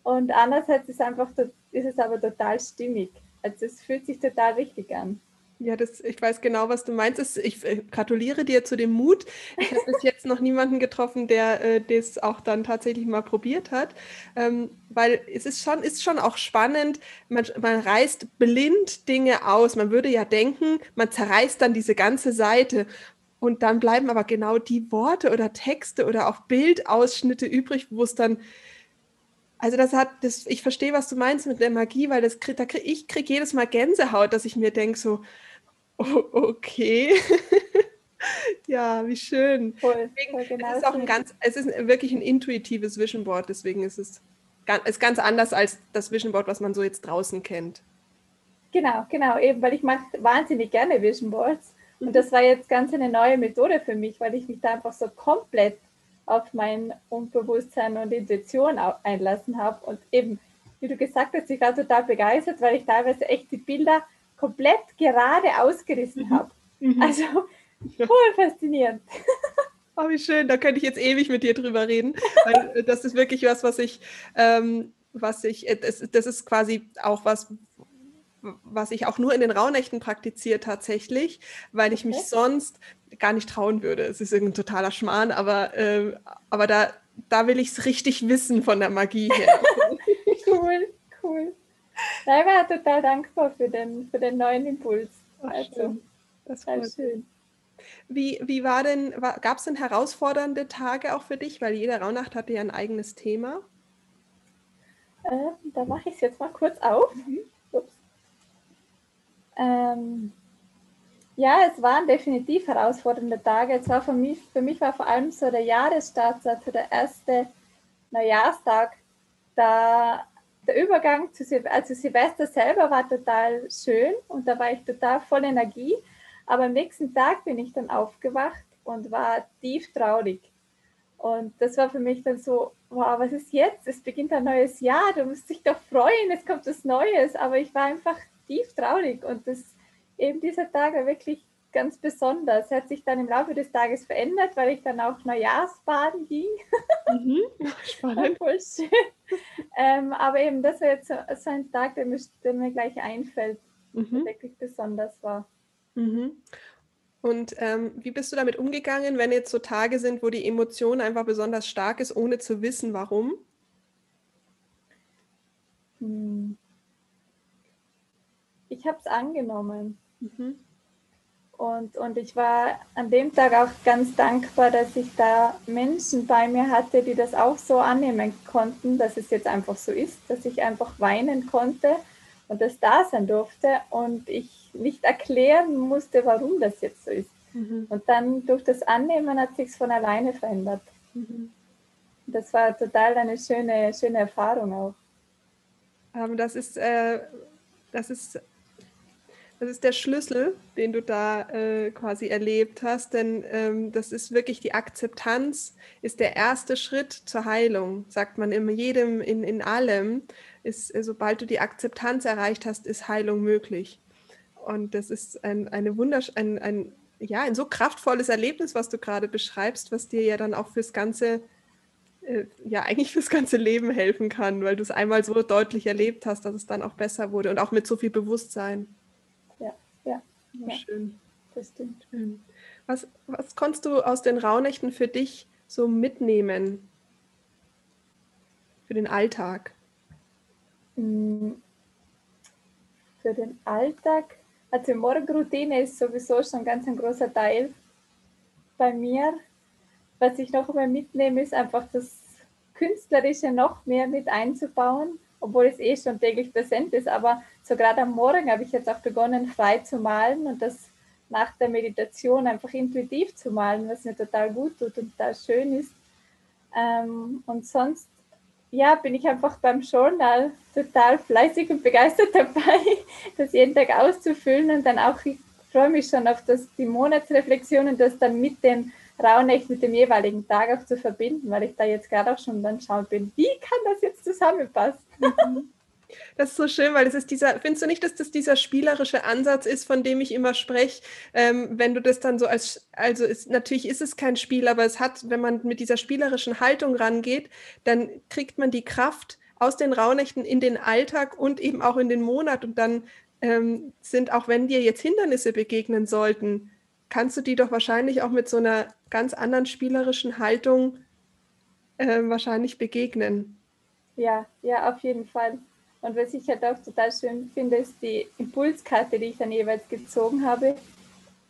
Und andererseits ist, einfach, ist es aber total stimmig. Also es fühlt sich total richtig an. Ja, das, ich weiß genau, was du meinst. Ich äh, gratuliere dir zu dem Mut. Ich habe bis jetzt noch niemanden getroffen, der äh, das auch dann tatsächlich mal probiert hat. Ähm, weil es ist schon, ist schon auch spannend, man, man reißt blind Dinge aus. Man würde ja denken, man zerreißt dann diese ganze Seite. Und dann bleiben aber genau die Worte oder Texte oder auch Bildausschnitte übrig, wo es dann also das hat, das, ich verstehe, was du meinst mit der Magie, weil das, da krieg, ich kriege jedes Mal Gänsehaut, dass ich mir denke so, oh, okay. ja, wie schön. Voll, voll genau es ist auch ein ganz, es ist wirklich ein intuitives Vision Board, deswegen ist es ganz, ist ganz anders als das Vision Board, was man so jetzt draußen kennt. Genau, genau, eben, weil ich mache wahnsinnig gerne Vision Boards. Und das war jetzt ganz eine neue Methode für mich, weil ich mich da einfach so komplett auf mein Unbewusstsein und Intuition einlassen habe. Und eben, wie du gesagt hast, ich war total begeistert, weil ich teilweise echt die Bilder komplett gerade ausgerissen mhm. habe. Mhm. Also voll faszinierend. Oh, wie schön, da könnte ich jetzt ewig mit dir drüber reden. Weil äh, das ist wirklich was, was ich, ähm, was ich, äh, das, das ist quasi auch was, was ich auch nur in den Rauhnächten praktiziere tatsächlich, weil ich mich sonst gar nicht trauen würde. Es ist ein totaler Schmarrn, aber, äh, aber da, da will ich es richtig wissen von der Magie her. cool, cool. Nein, ich war total dankbar für den, für den neuen Impuls. Ach, also. Das war schön. Wie, wie war denn, gab es denn herausfordernde Tage auch für dich? Weil jede Rauhnacht hatte ja ein eigenes Thema. Äh, da mache ich es jetzt mal kurz auf. Mhm. Ähm, ja, es waren definitiv herausfordernde Tage. Es war für mich, für mich war vor allem so der Jahresstart, also der erste Neujahrstag, da der Übergang zu Sil also Silvester selber war total schön und da war ich total voll Energie. Aber am nächsten Tag bin ich dann aufgewacht und war tief traurig. Und das war für mich dann so, wow, was ist jetzt? Es beginnt ein neues Jahr, du musst dich doch freuen, es kommt was Neues. Aber ich war einfach tief traurig und das, eben dieser Tag war wirklich ganz besonders. Er hat sich dann im Laufe des Tages verändert, weil ich dann auch Neujahrsbaden ging. Mhm, spannend. Voll schön. Ähm, aber eben, das war jetzt so, so ein Tag, der mir, der mir gleich einfällt, mhm. der wirklich besonders war. Mhm. Und ähm, wie bist du damit umgegangen, wenn jetzt so Tage sind, wo die Emotion einfach besonders stark ist, ohne zu wissen, warum? Hm. Ich habe es angenommen. Mhm. Und, und ich war an dem Tag auch ganz dankbar, dass ich da Menschen bei mir hatte, die das auch so annehmen konnten, dass es jetzt einfach so ist, dass ich einfach weinen konnte und das da sein durfte und ich nicht erklären musste, warum das jetzt so ist. Mhm. Und dann durch das Annehmen hat sich von alleine verändert. Mhm. Das war total eine schöne, schöne Erfahrung auch. Ähm, das ist, äh, das ist das ist der Schlüssel, den du da äh, quasi erlebt hast, denn ähm, das ist wirklich die Akzeptanz, ist der erste Schritt zur Heilung, sagt man in jedem, in, in allem. Ist, äh, sobald du die Akzeptanz erreicht hast, ist Heilung möglich. Und das ist ein, eine wundersch ein, ein, ja, ein so kraftvolles Erlebnis, was du gerade beschreibst, was dir ja dann auch fürs ganze, äh, ja, eigentlich fürs ganze Leben helfen kann, weil du es einmal so deutlich erlebt hast, dass es dann auch besser wurde und auch mit so viel Bewusstsein. Ja, ja. Schön. Das stimmt. Schön. Was, was konntest du aus den Rauhnächten für dich so mitnehmen? Für den Alltag? Mm. Für den Alltag also Morgenroutine ist sowieso schon ganz ein großer Teil bei mir. Was ich noch einmal mitnehme, ist einfach das Künstlerische noch mehr mit einzubauen, obwohl es eh schon täglich präsent ist. Aber so gerade am Morgen habe ich jetzt auch begonnen, frei zu malen und das nach der Meditation einfach intuitiv zu malen, was mir total gut tut und total schön ist. Ähm, und sonst ja, bin ich einfach beim Journal total fleißig und begeistert dabei, das jeden Tag auszufüllen und dann auch, ich freue mich schon auf das, die Monatsreflexion und das dann mit den Rauhnächten, mit dem jeweiligen Tag auch zu verbinden, weil ich da jetzt gerade auch schon dann schauen bin, wie kann das jetzt zusammenpassen? Mhm. Das ist so schön, weil es ist dieser, findest du nicht, dass das dieser spielerische Ansatz ist, von dem ich immer spreche, ähm, wenn du das dann so als, also ist, natürlich ist es kein Spiel, aber es hat, wenn man mit dieser spielerischen Haltung rangeht, dann kriegt man die Kraft aus den Rauhnächten in den Alltag und eben auch in den Monat und dann ähm, sind, auch wenn dir jetzt Hindernisse begegnen sollten, kannst du die doch wahrscheinlich auch mit so einer ganz anderen spielerischen Haltung äh, wahrscheinlich begegnen. Ja, ja, auf jeden Fall. Und was ich halt auch total schön finde, ist die Impulskarte, die ich dann jeweils gezogen habe,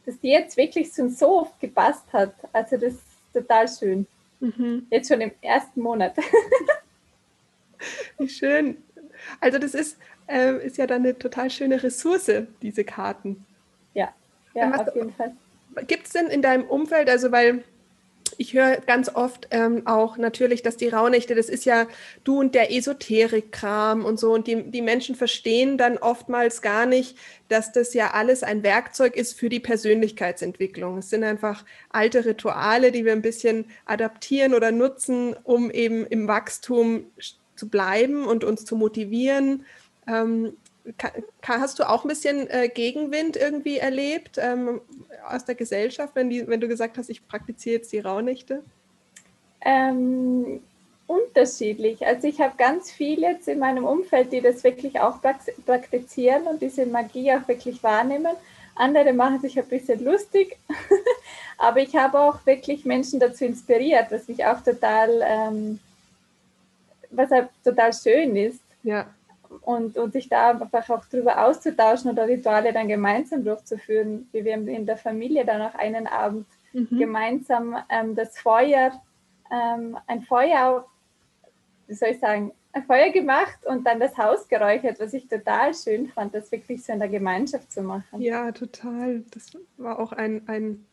dass die jetzt wirklich so, so oft gepasst hat. Also das ist total schön. Mhm. Jetzt schon im ersten Monat. Wie schön. Also das ist, äh, ist ja dann eine total schöne Ressource, diese Karten. Ja, ja, was, auf jeden Fall. Gibt es denn in deinem Umfeld, also weil ich höre ganz oft ähm, auch natürlich, dass die Rauhnächte, das ist ja du und der Esoterik-Kram und so. Und die, die Menschen verstehen dann oftmals gar nicht, dass das ja alles ein Werkzeug ist für die Persönlichkeitsentwicklung. Es sind einfach alte Rituale, die wir ein bisschen adaptieren oder nutzen, um eben im Wachstum zu bleiben und uns zu motivieren. Ähm, hast du auch ein bisschen äh, Gegenwind irgendwie erlebt ähm, aus der Gesellschaft, wenn, die, wenn du gesagt hast, ich praktiziere jetzt die Rauhnächte? Ähm, unterschiedlich. Also ich habe ganz viele jetzt in meinem Umfeld, die das wirklich auch praktizieren und diese Magie auch wirklich wahrnehmen. Andere machen sich ein bisschen lustig, aber ich habe auch wirklich Menschen dazu inspiriert, was mich auch total, ähm, was halt total schön ist. Ja und, und sich da einfach auch drüber auszutauschen oder Rituale dann gemeinsam durchzuführen, wie wir in der Familie dann auch einen Abend mhm. gemeinsam ähm, das Feuer, ähm, ein Feuer, wie soll ich sagen, ein Feuer gemacht und dann das Haus geräuchert, was ich total schön fand, das wirklich so in der Gemeinschaft zu machen. Ja, total. Das war auch ein, ein,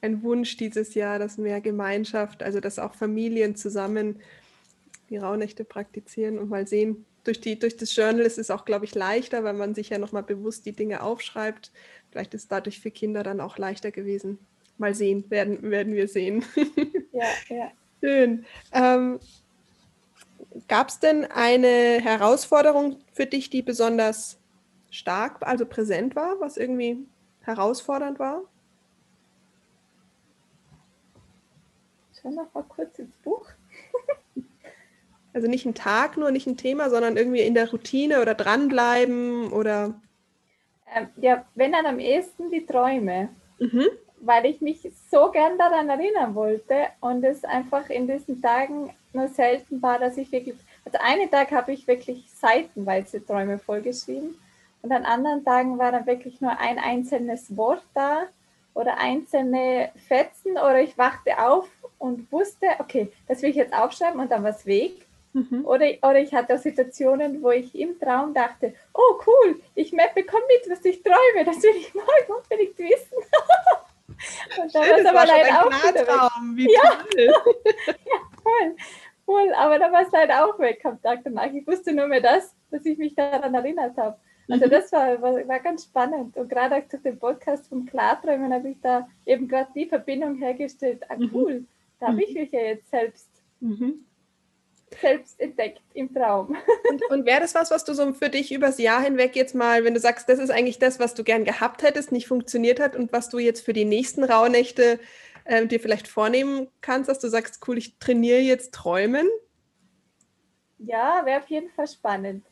ein Wunsch dieses Jahr, dass mehr Gemeinschaft, also dass auch Familien zusammen die Rauhnächte praktizieren und mal sehen, durch, die, durch das Journal ist es auch, glaube ich, leichter, weil man sich ja nochmal bewusst die Dinge aufschreibt. Vielleicht ist es dadurch für Kinder dann auch leichter gewesen. Mal sehen, werden, werden wir sehen. Ja, ja. Schön. Ähm, Gab es denn eine Herausforderung für dich, die besonders stark, also präsent war, was irgendwie herausfordernd war? Schau noch mal kurz ins Buch. Also nicht ein Tag nur, nicht ein Thema, sondern irgendwie in der Routine oder dranbleiben oder. Ähm, ja, wenn dann am ehesten die Träume. Mhm. Weil ich mich so gern daran erinnern wollte und es einfach in diesen Tagen nur selten war, dass ich wirklich. Also einen Tag habe ich wirklich seitenweise Träume vollgeschrieben und an anderen Tagen war dann wirklich nur ein einzelnes Wort da oder einzelne Fetzen oder ich wachte auf und wusste, okay, das will ich jetzt aufschreiben und dann was weg. Mhm. Oder, oder ich hatte auch Situationen, wo ich im Traum dachte, oh cool, ich bekomme mit, was ich träume, das will ich morgen unbedingt wissen. Und da war es aber leider auch Traum. Wie ja. Toll. ja, voll, voll. Aber da war es leider auch weg am Tag danach. Ich wusste nur mehr das, dass ich mich daran erinnert habe. Also mhm. das war, war, war, ganz spannend. Und gerade auch durch den Podcast vom Klarträumen habe ich da eben gerade die Verbindung hergestellt. Ah, mhm. cool, mhm. da habe ich mich ja jetzt selbst mhm selbst entdeckt im Traum. Und, und wäre das was, was du so für dich übers Jahr hinweg jetzt mal, wenn du sagst, das ist eigentlich das, was du gern gehabt hättest, nicht funktioniert hat und was du jetzt für die nächsten Rauhnächte äh, dir vielleicht vornehmen kannst, dass du sagst, cool, ich trainiere jetzt Träumen? Ja, wäre auf jeden Fall spannend.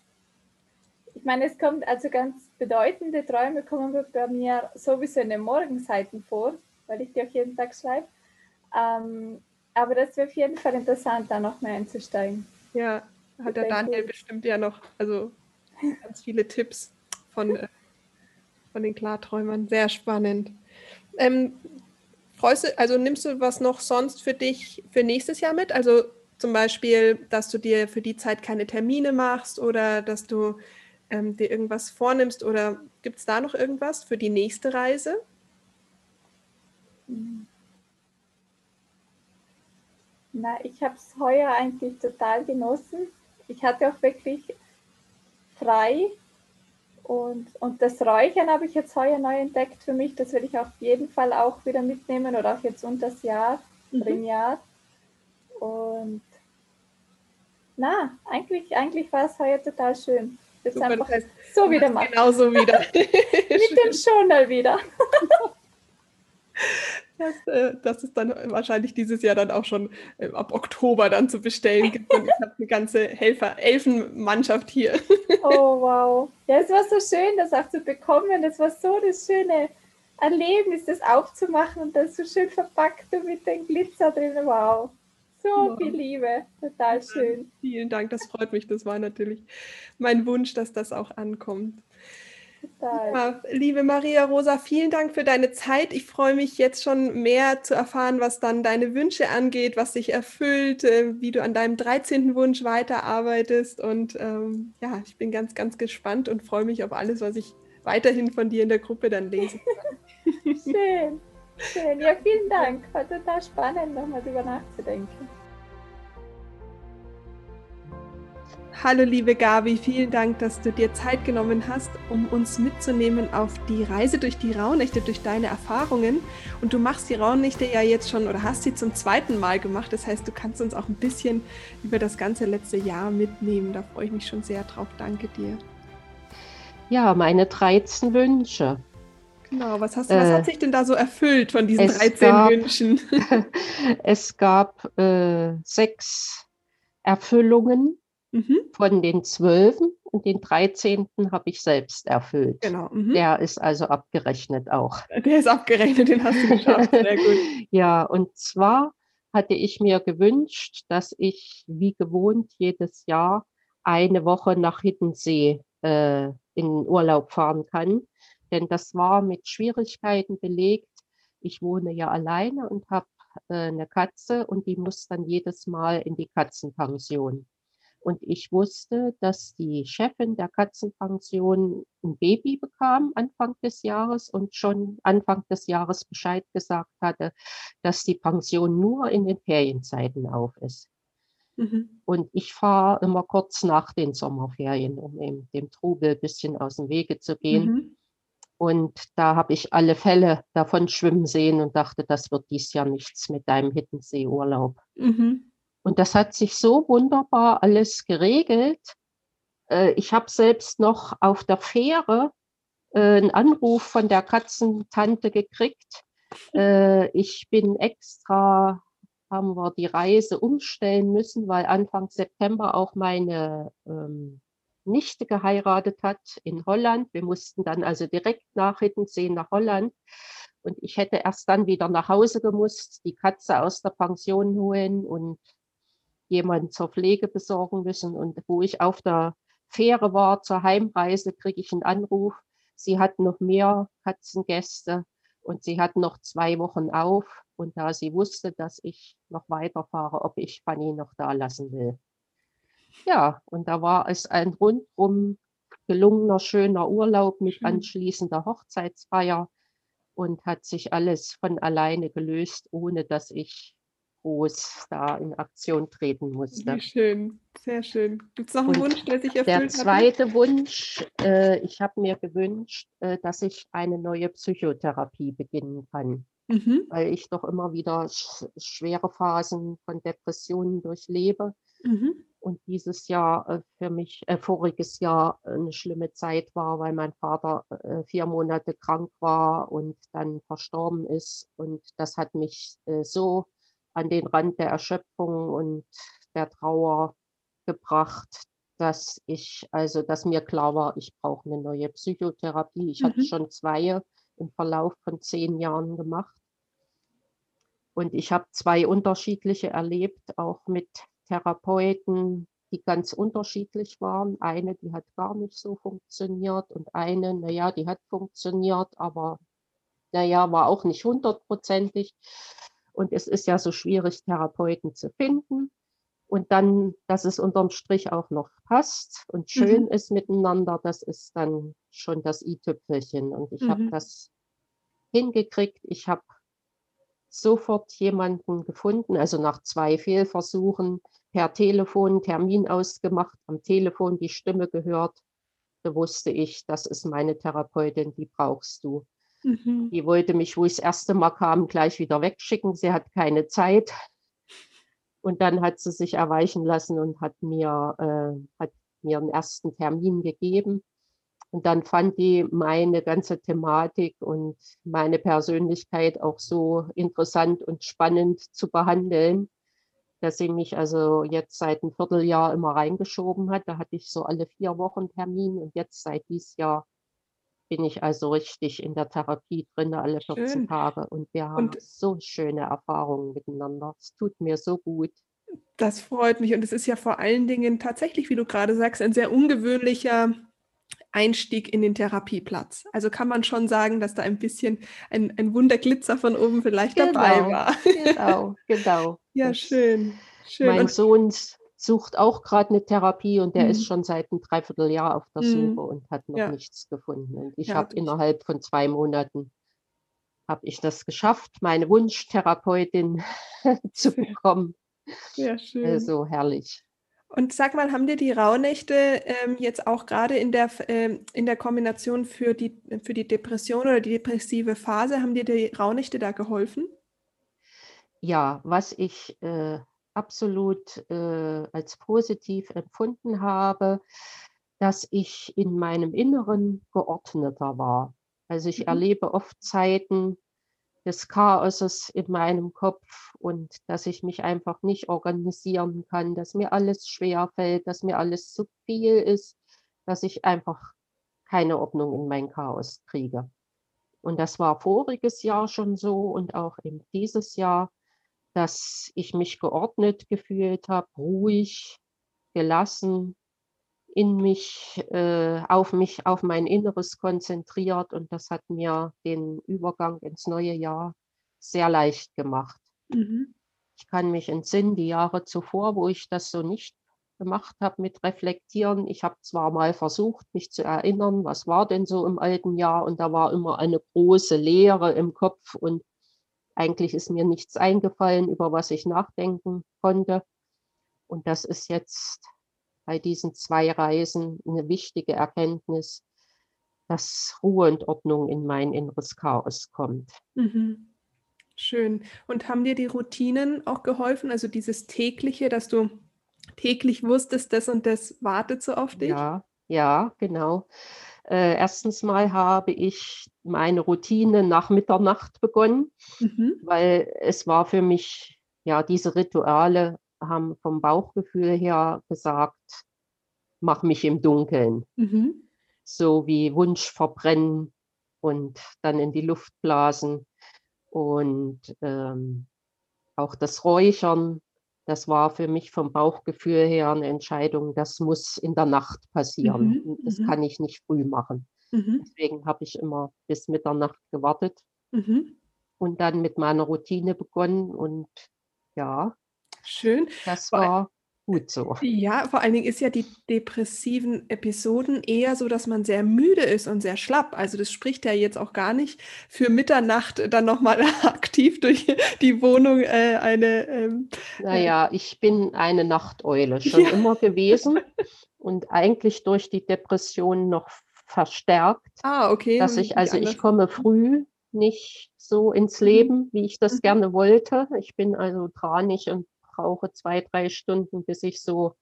Ich meine, es kommt also ganz bedeutende Träume kommen bei mir sowieso in den Morgenseiten vor, weil ich die auch jeden Tag schreibe. Ähm, aber das wäre auf jeden Fall interessant, da noch mehr einzusteigen. Ja, hat der Daniel gut. bestimmt ja noch, also ganz viele Tipps von, äh, von den Klarträumern. Sehr spannend. Ähm, freust du, also nimmst du was noch sonst für dich für nächstes Jahr mit? Also zum Beispiel, dass du dir für die Zeit keine Termine machst oder dass du ähm, dir irgendwas vornimmst oder gibt es da noch irgendwas für die nächste Reise? Mhm. Na, ich habe es heuer eigentlich total genossen. Ich hatte auch wirklich frei und, und das Räuchern habe ich jetzt heuer neu entdeckt für mich. Das werde ich auf jeden Fall auch wieder mitnehmen oder auch jetzt unter das Jahr, mhm. im Jahr. Und na, eigentlich, eigentlich war es heuer total schön. Jetzt Super, einfach das heißt, so wieder machen. Genau so wieder. Mit dem Schoner wieder. Das, äh, das ist dann wahrscheinlich dieses Jahr dann auch schon äh, ab Oktober dann zu bestellen gibt. Und ich habe eine ganze Helfer, Elfenmannschaft hier. Oh wow. Ja, es war so schön, das auch zu bekommen. Das war so das schöne Erlebnis, das aufzumachen und das so schön verpackt und mit dem Glitzer drin. Wow. So viel Liebe. Total schön. Vielen Dank, das freut mich. Das war natürlich mein Wunsch, dass das auch ankommt. Ja, liebe Maria Rosa, vielen Dank für deine Zeit. Ich freue mich jetzt schon mehr zu erfahren, was dann deine Wünsche angeht, was sich erfüllt, äh, wie du an deinem 13. Wunsch weiterarbeitest. Und ähm, ja, ich bin ganz, ganz gespannt und freue mich auf alles, was ich weiterhin von dir in der Gruppe dann kann. Schön, schön. Ja, vielen Dank. War total spannend, nochmal drüber nachzudenken. Hallo liebe Gabi, vielen Dank, dass du dir Zeit genommen hast, um uns mitzunehmen auf die Reise durch die Rauhnächte, durch deine Erfahrungen. Und du machst die Rauhnächte ja jetzt schon oder hast sie zum zweiten Mal gemacht. Das heißt, du kannst uns auch ein bisschen über das ganze letzte Jahr mitnehmen. Da freue ich mich schon sehr drauf. Danke dir. Ja, meine 13 Wünsche. Genau, was, hast, was äh, hat sich denn da so erfüllt von diesen 13 gab, Wünschen? es gab äh, sechs Erfüllungen Mhm. Von den zwölfen und den dreizehnten habe ich selbst erfüllt. Genau. Mhm. Der ist also abgerechnet auch. Der ist abgerechnet, den hast du geschafft. Sehr gut. ja, und zwar hatte ich mir gewünscht, dass ich wie gewohnt jedes Jahr eine Woche nach Hiddensee äh, in Urlaub fahren kann. Denn das war mit Schwierigkeiten belegt. Ich wohne ja alleine und habe äh, eine Katze und die muss dann jedes Mal in die Katzenpension. Und ich wusste, dass die Chefin der Katzenpension ein Baby bekam Anfang des Jahres und schon Anfang des Jahres Bescheid gesagt hatte, dass die Pension nur in den Ferienzeiten auf ist. Mhm. Und ich fahre immer kurz nach den Sommerferien, um eben dem Trubel ein bisschen aus dem Wege zu gehen. Mhm. Und da habe ich alle Fälle davon schwimmen sehen und dachte, das wird dies Jahr nichts mit deinem Hittensee-Urlaub. Mhm. Und das hat sich so wunderbar alles geregelt. Äh, ich habe selbst noch auf der Fähre äh, einen Anruf von der Katzentante gekriegt. Äh, ich bin extra, haben wir die Reise umstellen müssen, weil Anfang September auch meine ähm, Nichte geheiratet hat in Holland. Wir mussten dann also direkt nach Hittensee nach Holland. Und ich hätte erst dann wieder nach Hause gemusst, die Katze aus der Pension holen und jemanden zur Pflege besorgen müssen. Und wo ich auf der Fähre war zur Heimreise, kriege ich einen Anruf. Sie hat noch mehr Katzengäste und sie hat noch zwei Wochen auf. Und da sie wusste, dass ich noch weiterfahre, ob ich Fanny noch da lassen will. Ja, und da war es ein rundum gelungener, schöner Urlaub mit anschließender Hochzeitsfeier und hat sich alles von alleine gelöst, ohne dass ich groß da in Aktion treten musste. Wie schön, sehr schön. Gibt es noch einen und Wunsch, der sich erfüllt Der zweite hat? Wunsch, äh, ich habe mir gewünscht, äh, dass ich eine neue Psychotherapie beginnen kann. Mhm. Weil ich doch immer wieder sch schwere Phasen von Depressionen durchlebe. Mhm. Und dieses Jahr äh, für mich, äh, voriges Jahr eine schlimme Zeit war, weil mein Vater äh, vier Monate krank war und dann verstorben ist. Und das hat mich so an den Rand der Erschöpfung und der Trauer gebracht, dass ich, also dass mir klar war, ich brauche eine neue Psychotherapie. Ich mhm. hatte schon zwei im Verlauf von zehn Jahren gemacht. Und ich habe zwei unterschiedliche erlebt, auch mit Therapeuten, die ganz unterschiedlich waren. Eine, die hat gar nicht so funktioniert und eine, naja, die hat funktioniert, aber naja, war auch nicht hundertprozentig. Und es ist ja so schwierig, Therapeuten zu finden. Und dann, dass es unterm Strich auch noch passt und schön mhm. ist miteinander, das ist dann schon das i-Tüpfelchen. Und ich mhm. habe das hingekriegt. Ich habe sofort jemanden gefunden, also nach zwei Fehlversuchen per Telefon Termin ausgemacht, am Telefon die Stimme gehört. Da wusste ich, das ist meine Therapeutin, die brauchst du. Mhm. Die wollte mich, wo ich das erste Mal kam, gleich wieder wegschicken. Sie hat keine Zeit. Und dann hat sie sich erweichen lassen und hat mir, äh, hat mir einen ersten Termin gegeben. Und dann fand die meine ganze Thematik und meine Persönlichkeit auch so interessant und spannend zu behandeln, dass sie mich also jetzt seit einem Vierteljahr immer reingeschoben hat. Da hatte ich so alle vier Wochen Termin und jetzt seit dieses Jahr bin ich also richtig in der Therapie drin, alle 14 Schön. Tage. Und wir haben und so schöne Erfahrungen miteinander. Es tut mir so gut. Das freut mich. Und es ist ja vor allen Dingen tatsächlich, wie du gerade sagst, ein sehr ungewöhnlicher Einstieg in den Therapieplatz. Also kann man schon sagen, dass da ein bisschen ein, ein Wunderglitzer von oben vielleicht genau, dabei war. Genau, genau. ja, schön. schön. Mein Sohn sucht auch gerade eine Therapie und der mhm. ist schon seit einem Dreivierteljahr auf der mhm. Suche und hat noch ja. nichts gefunden. Und ich ja, habe innerhalb von zwei Monaten habe ich das geschafft, meine Wunschtherapeutin zu bekommen. Ja, schön. Also herrlich. Und sag mal, haben dir die Rauhnächte ähm, jetzt auch gerade in der, ähm, in der Kombination für die, für die Depression oder die depressive Phase, haben dir die Rauhnächte da geholfen? Ja, was ich äh, absolut äh, als positiv empfunden habe, dass ich in meinem Inneren geordneter war. Also ich mhm. erlebe oft Zeiten des Chaoses in meinem Kopf und dass ich mich einfach nicht organisieren kann, dass mir alles schwer fällt, dass mir alles zu viel ist, dass ich einfach keine Ordnung in mein Chaos kriege. Und das war voriges Jahr schon so und auch in dieses Jahr dass ich mich geordnet gefühlt habe, ruhig, gelassen in mich, äh, auf mich, auf mein Inneres konzentriert und das hat mir den Übergang ins neue Jahr sehr leicht gemacht. Mhm. Ich kann mich entsinnen, die Jahre zuvor, wo ich das so nicht gemacht habe mit Reflektieren. Ich habe zwar mal versucht, mich zu erinnern, was war denn so im alten Jahr und da war immer eine große Leere im Kopf und eigentlich ist mir nichts eingefallen, über was ich nachdenken konnte. Und das ist jetzt bei diesen zwei Reisen eine wichtige Erkenntnis, dass Ruhe und Ordnung in mein inneres Chaos kommt. Mhm. Schön. Und haben dir die Routinen auch geholfen? Also dieses tägliche, dass du täglich wusstest, das und das wartet so auf dich? Ja, ja, genau. Äh, erstens mal habe ich meine Routine nach Mitternacht begonnen, mhm. weil es war für mich, ja, diese Rituale haben vom Bauchgefühl her gesagt, mach mich im Dunkeln. Mhm. So wie Wunsch verbrennen und dann in die Luft blasen. Und ähm, auch das Räuchern, das war für mich vom Bauchgefühl her eine Entscheidung, das muss in der Nacht passieren. Mhm. Das mhm. kann ich nicht früh machen. Mhm. Deswegen habe ich immer bis Mitternacht gewartet mhm. und dann mit meiner Routine begonnen. Und ja, Schön. Das war gut so. Ja, vor allen Dingen ist ja die depressiven Episoden eher so, dass man sehr müde ist und sehr schlapp. Also das spricht ja jetzt auch gar nicht für Mitternacht dann nochmal aktiv durch die Wohnung äh, eine. Ähm, äh naja, ich bin eine Nachteule schon ja. immer gewesen und eigentlich durch die Depression noch verstärkt. Ah, okay. Dass ich, also ich komme früh nicht so ins mhm. Leben, wie ich das mhm. gerne wollte. Ich bin also tranig und brauche zwei, drei Stunden, bis ich so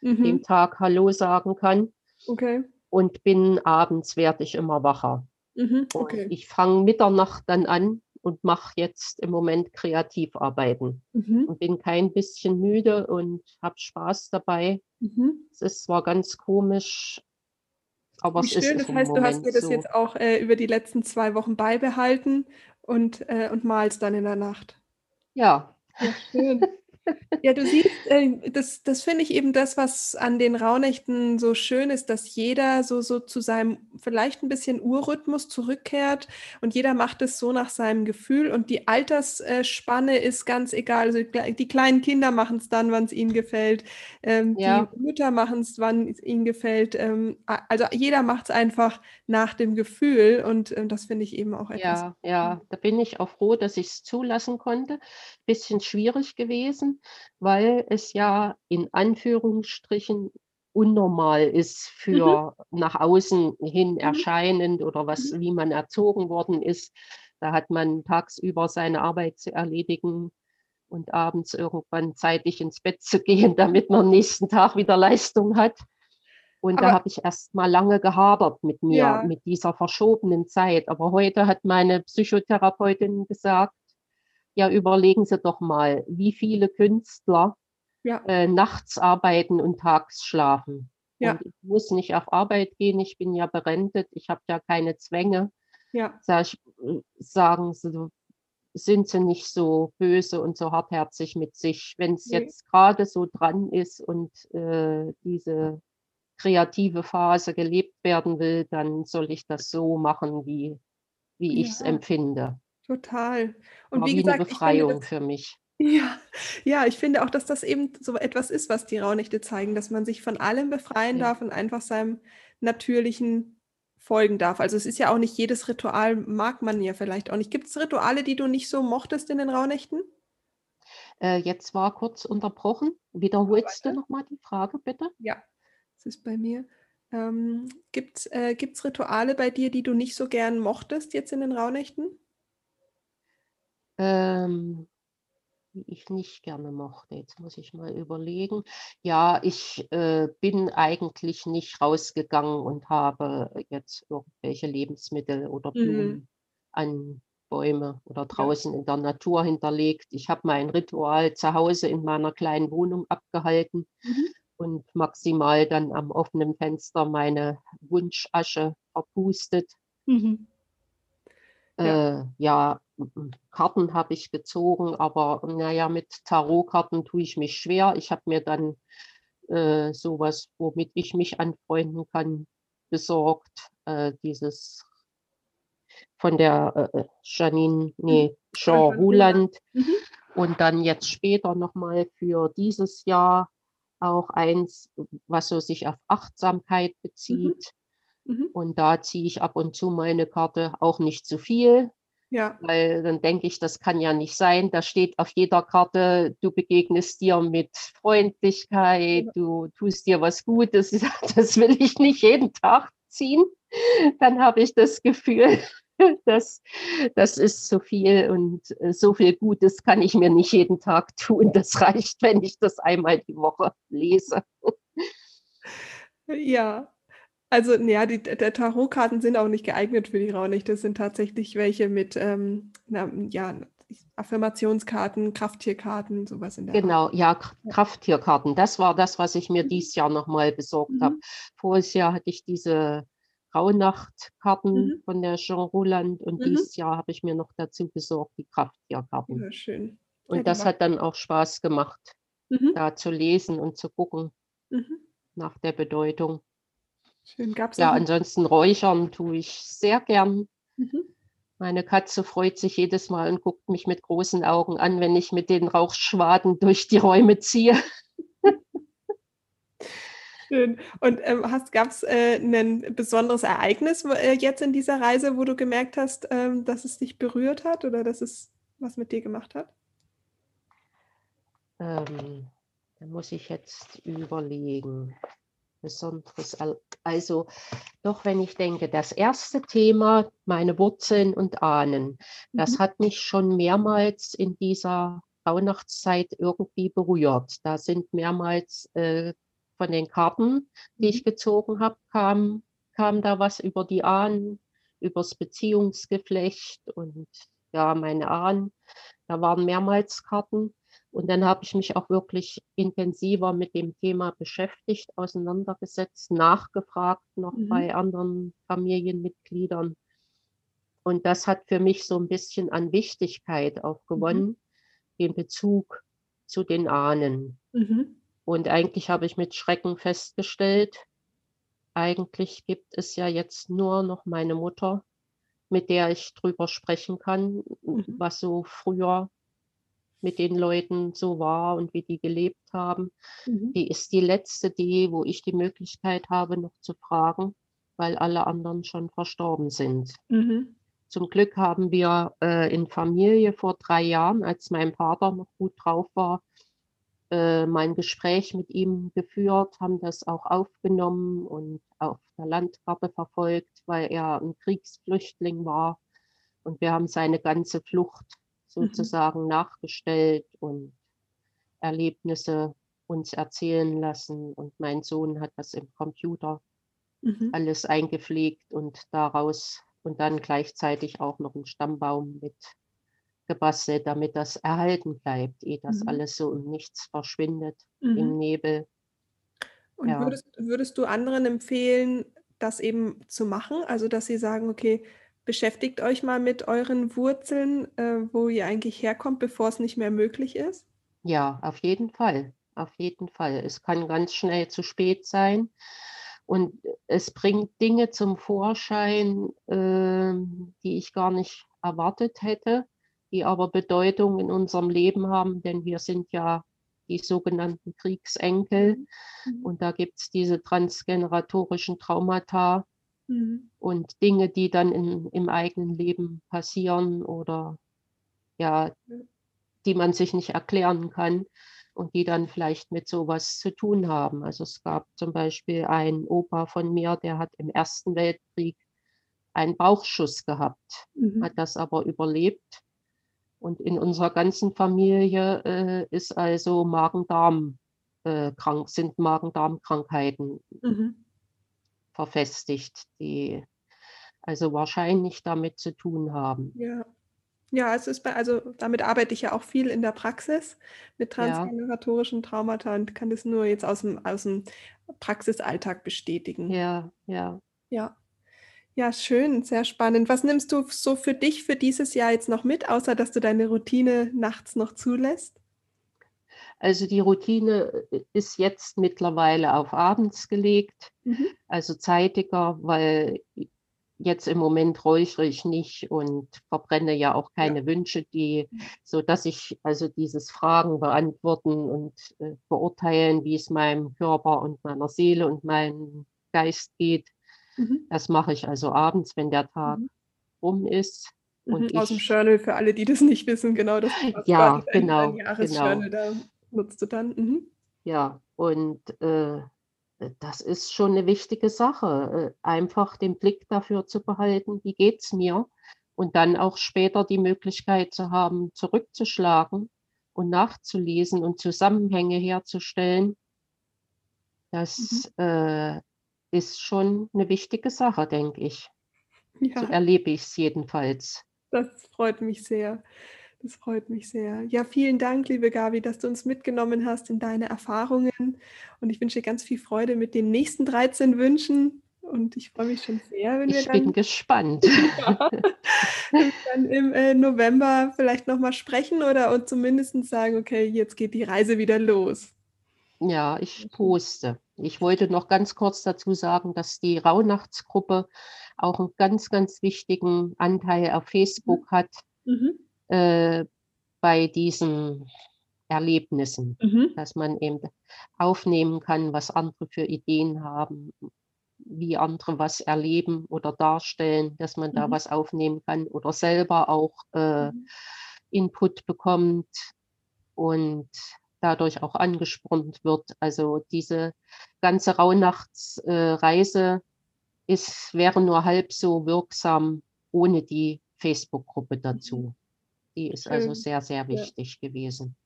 mhm. dem Tag Hallo sagen kann. Okay. Und bin abends werde ich immer wacher. Mhm. Okay. ich fange Mitternacht dann an und mache jetzt im Moment Kreativarbeiten mhm. und bin kein bisschen müde und habe Spaß dabei. Mhm. Es ist zwar ganz komisch, aber Wie es schön, ist das heißt, Moment du hast dir das so. jetzt auch äh, über die letzten zwei Wochen beibehalten und, äh, und malst dann in der Nacht. Ja. ja schön. Ja, du siehst, äh, das, das finde ich eben das, was an den Rauhnächten so schön ist, dass jeder so, so zu seinem vielleicht ein bisschen Urrhythmus zurückkehrt und jeder macht es so nach seinem Gefühl und die Altersspanne ist ganz egal. Also die kleinen Kinder machen es dann, wann es ihnen gefällt. Ähm, ja. Die Mütter machen es, wann es ihnen gefällt. Ähm, also jeder macht es einfach nach dem Gefühl und äh, das finde ich eben auch etwas. Ja, ja, da bin ich auch froh, dass ich es zulassen konnte. Bisschen schwierig gewesen weil es ja in Anführungsstrichen unnormal ist für mhm. nach außen hin mhm. erscheinend oder was, mhm. wie man erzogen worden ist. Da hat man tagsüber seine Arbeit zu erledigen und abends irgendwann zeitig ins Bett zu gehen, damit man am nächsten Tag wieder Leistung hat. Und Aber, da habe ich erst mal lange gehadert mit mir, ja. mit dieser verschobenen Zeit. Aber heute hat meine Psychotherapeutin gesagt, ja, überlegen Sie doch mal, wie viele Künstler ja. äh, nachts arbeiten und tags schlafen. Ja. Und ich muss nicht auf Arbeit gehen, ich bin ja berentet, ich habe ja keine Zwänge. Ja. Sag ich, sagen Sie, sind Sie nicht so böse und so hartherzig mit sich, wenn es nee. jetzt gerade so dran ist und äh, diese kreative Phase gelebt werden will, dann soll ich das so machen, wie, wie ja. ich es empfinde. Total. Und War wie, wie gesagt, eine Befreiung das, für mich. Ja, ja, ich finde auch, dass das eben so etwas ist, was die Rauhnächte zeigen, dass man sich von allem befreien ja. darf und einfach seinem natürlichen folgen darf. Also es ist ja auch nicht jedes Ritual, mag man ja vielleicht auch nicht. Gibt es Rituale, die du nicht so mochtest in den Rauhnächten? Äh, jetzt war kurz unterbrochen. Wiederholst du nochmal die Frage, bitte? Ja, es ist bei mir. Ähm, Gibt es äh, Rituale bei dir, die du nicht so gern mochtest jetzt in den Rauhnächten? Ähm, die ich nicht gerne mochte. Jetzt muss ich mal überlegen. Ja, ich äh, bin eigentlich nicht rausgegangen und habe jetzt irgendwelche Lebensmittel oder Blumen mhm. an Bäume oder draußen ja. in der Natur hinterlegt. Ich habe mein Ritual zu Hause in meiner kleinen Wohnung abgehalten mhm. und maximal dann am offenen Fenster meine Wunschasche verpustet. Mhm. Ja. Äh, ja, Karten habe ich gezogen, aber naja, mit Tarotkarten tue ich mich schwer. Ich habe mir dann äh, sowas, womit ich mich anfreunden kann, besorgt. Äh, dieses von der äh, Janine, nee, mhm. Jean Ruland. Mhm. Und dann jetzt später nochmal für dieses Jahr auch eins, was so sich auf Achtsamkeit bezieht. Mhm. mhm. Und da ziehe ich ab und zu meine Karte auch nicht zu viel. Ja. Weil dann denke ich, das kann ja nicht sein. Da steht auf jeder Karte, du begegnest dir mit Freundlichkeit, ja. du tust dir was Gutes. Das will ich nicht jeden Tag ziehen. Dann habe ich das Gefühl, das, das ist zu viel und äh, so viel Gutes kann ich mir nicht jeden Tag tun. Das reicht, wenn ich das einmal die Woche lese. Ja, also ja, die der Tarotkarten sind auch nicht geeignet für die Raunicht. Das sind tatsächlich welche mit ähm, na, ja, Affirmationskarten, Krafttierkarten, sowas in der Genau, Art. ja, Krafttierkarten. Das war das, was ich mir mhm. dieses Jahr nochmal besorgt mhm. habe. Voriges Jahr hatte ich diese Rauhnachtkarten mhm. von der Jean Roland und mhm. dieses Jahr habe ich mir noch dazu besorgt die Krafttierkarten. Ja, schön. Und ja, das hat dann auch Spaß gemacht, mhm. da zu lesen und zu gucken mhm. nach der Bedeutung. Schön, gab's Ja, ansonsten räuchern tue ich sehr gern. Mhm. Meine Katze freut sich jedes Mal und guckt mich mit großen Augen an, wenn ich mit den Rauchschwaden durch die Räume ziehe. Schön. Und ähm, gab es äh, ein besonderes Ereignis äh, jetzt in dieser Reise, wo du gemerkt hast, ähm, dass es dich berührt hat oder dass es was mit dir gemacht hat? Ähm, da muss ich jetzt überlegen. Besonderes, also doch, wenn ich denke, das erste Thema, meine Wurzeln und Ahnen, das mhm. hat mich schon mehrmals in dieser Rauhnachtszeit irgendwie berührt. Da sind mehrmals äh, von den Karten, die ich mhm. gezogen habe, kam, kam da was über die Ahnen, übers Beziehungsgeflecht und ja, meine Ahnen. Da waren mehrmals Karten. Und dann habe ich mich auch wirklich intensiver mit dem Thema beschäftigt, auseinandergesetzt, nachgefragt noch mhm. bei anderen Familienmitgliedern. Und das hat für mich so ein bisschen an Wichtigkeit auch gewonnen, mhm. den Bezug zu den Ahnen. Mhm. Und eigentlich habe ich mit Schrecken festgestellt, eigentlich gibt es ja jetzt nur noch meine Mutter, mit der ich drüber sprechen kann, mhm. was so früher mit den Leuten so war und wie die gelebt haben. Mhm. Die ist die letzte, die, wo ich die Möglichkeit habe, noch zu fragen, weil alle anderen schon verstorben sind. Mhm. Zum Glück haben wir äh, in Familie vor drei Jahren, als mein Vater noch gut drauf war, äh, mein Gespräch mit ihm geführt, haben das auch aufgenommen und auf der Landkarte verfolgt, weil er ein Kriegsflüchtling war. Und wir haben seine ganze Flucht. Sozusagen mhm. nachgestellt und Erlebnisse uns erzählen lassen. Und mein Sohn hat das im Computer mhm. alles eingepflegt und daraus und dann gleichzeitig auch noch einen Stammbaum mit gebastelt, damit das erhalten bleibt, ehe das mhm. alles so im Nichts verschwindet, mhm. im Nebel. Und ja. würdest, würdest du anderen empfehlen, das eben zu machen? Also, dass sie sagen, okay, beschäftigt euch mal mit euren Wurzeln, äh, wo ihr eigentlich herkommt, bevor es nicht mehr möglich ist? Ja, auf jeden Fall. Auf jeden Fall. Es kann ganz schnell zu spät sein. Und es bringt Dinge zum Vorschein, äh, die ich gar nicht erwartet hätte die aber Bedeutung in unserem Leben haben, denn wir sind ja die sogenannten Kriegsenkel. Mhm. Und da gibt es diese transgeneratorischen Traumata mhm. und Dinge, die dann in, im eigenen Leben passieren oder ja, die man sich nicht erklären kann und die dann vielleicht mit sowas zu tun haben. Also es gab zum Beispiel einen Opa von mir, der hat im Ersten Weltkrieg einen Bauchschuss gehabt, mhm. hat das aber überlebt und in unserer ganzen Familie äh, ist also Magen-Darm äh, krank, sind Magen-Darm-Krankheiten mhm. Verfestigt, die also wahrscheinlich damit zu tun haben. Ja. Ja, es ist bei, also damit arbeite ich ja auch viel in der Praxis mit transgeneratorischen Traumata und kann das nur jetzt aus dem, aus dem Praxisalltag bestätigen. Ja, ja. Ja. Ja, schön, sehr spannend. Was nimmst du so für dich für dieses Jahr jetzt noch mit, außer dass du deine Routine nachts noch zulässt? Also die Routine äh, ist jetzt mittlerweile auf abends gelegt, mhm. also zeitiger, weil jetzt im Moment räuchere ich nicht und verbrenne ja auch keine ja. Wünsche, die, so dass ich also dieses Fragen beantworten und äh, beurteilen, wie es meinem Körper und meiner Seele und meinem Geist geht. Mhm. Das mache ich also abends, wenn der Tag mhm. rum ist. Und mhm, Aus dem Journal für alle, die das nicht wissen, genau das. Ja, genau. Genau. da nutzt du dann. Mhm. Ja, und äh, das ist schon eine wichtige Sache, äh, einfach den Blick dafür zu behalten, wie geht es mir und dann auch später die Möglichkeit zu haben, zurückzuschlagen und nachzulesen und Zusammenhänge herzustellen. Das mhm. äh, ist schon eine wichtige Sache, denke ich. Ja. So erlebe ich es jedenfalls. Das freut mich sehr. Das freut mich sehr. Ja, vielen Dank, liebe Gabi, dass du uns mitgenommen hast in deine Erfahrungen. Und ich wünsche dir ganz viel Freude mit den nächsten 13 Wünschen. Und ich freue mich schon sehr, wenn wir ich dann. Ich bin gespannt. Ja, dann im äh, November vielleicht nochmal sprechen oder und zumindest sagen, okay, jetzt geht die Reise wieder los. Ja, ich poste. Ich wollte noch ganz kurz dazu sagen, dass die Rauhnachtsgruppe auch einen ganz, ganz wichtigen Anteil auf Facebook mhm. hat. Mhm äh, bei diesen Erlebnissen, mhm. dass man eben aufnehmen kann, was andere für Ideen haben, wie andere was erleben oder darstellen, dass man mhm. da was aufnehmen kann oder selber auch äh, mhm. Input bekommt und dadurch auch angespornt wird. Also diese ganze Rauhnachtsreise äh, ist, wäre nur halb so wirksam ohne die Facebook-Gruppe mhm. dazu. Die ist also sehr, sehr wichtig ja. gewesen.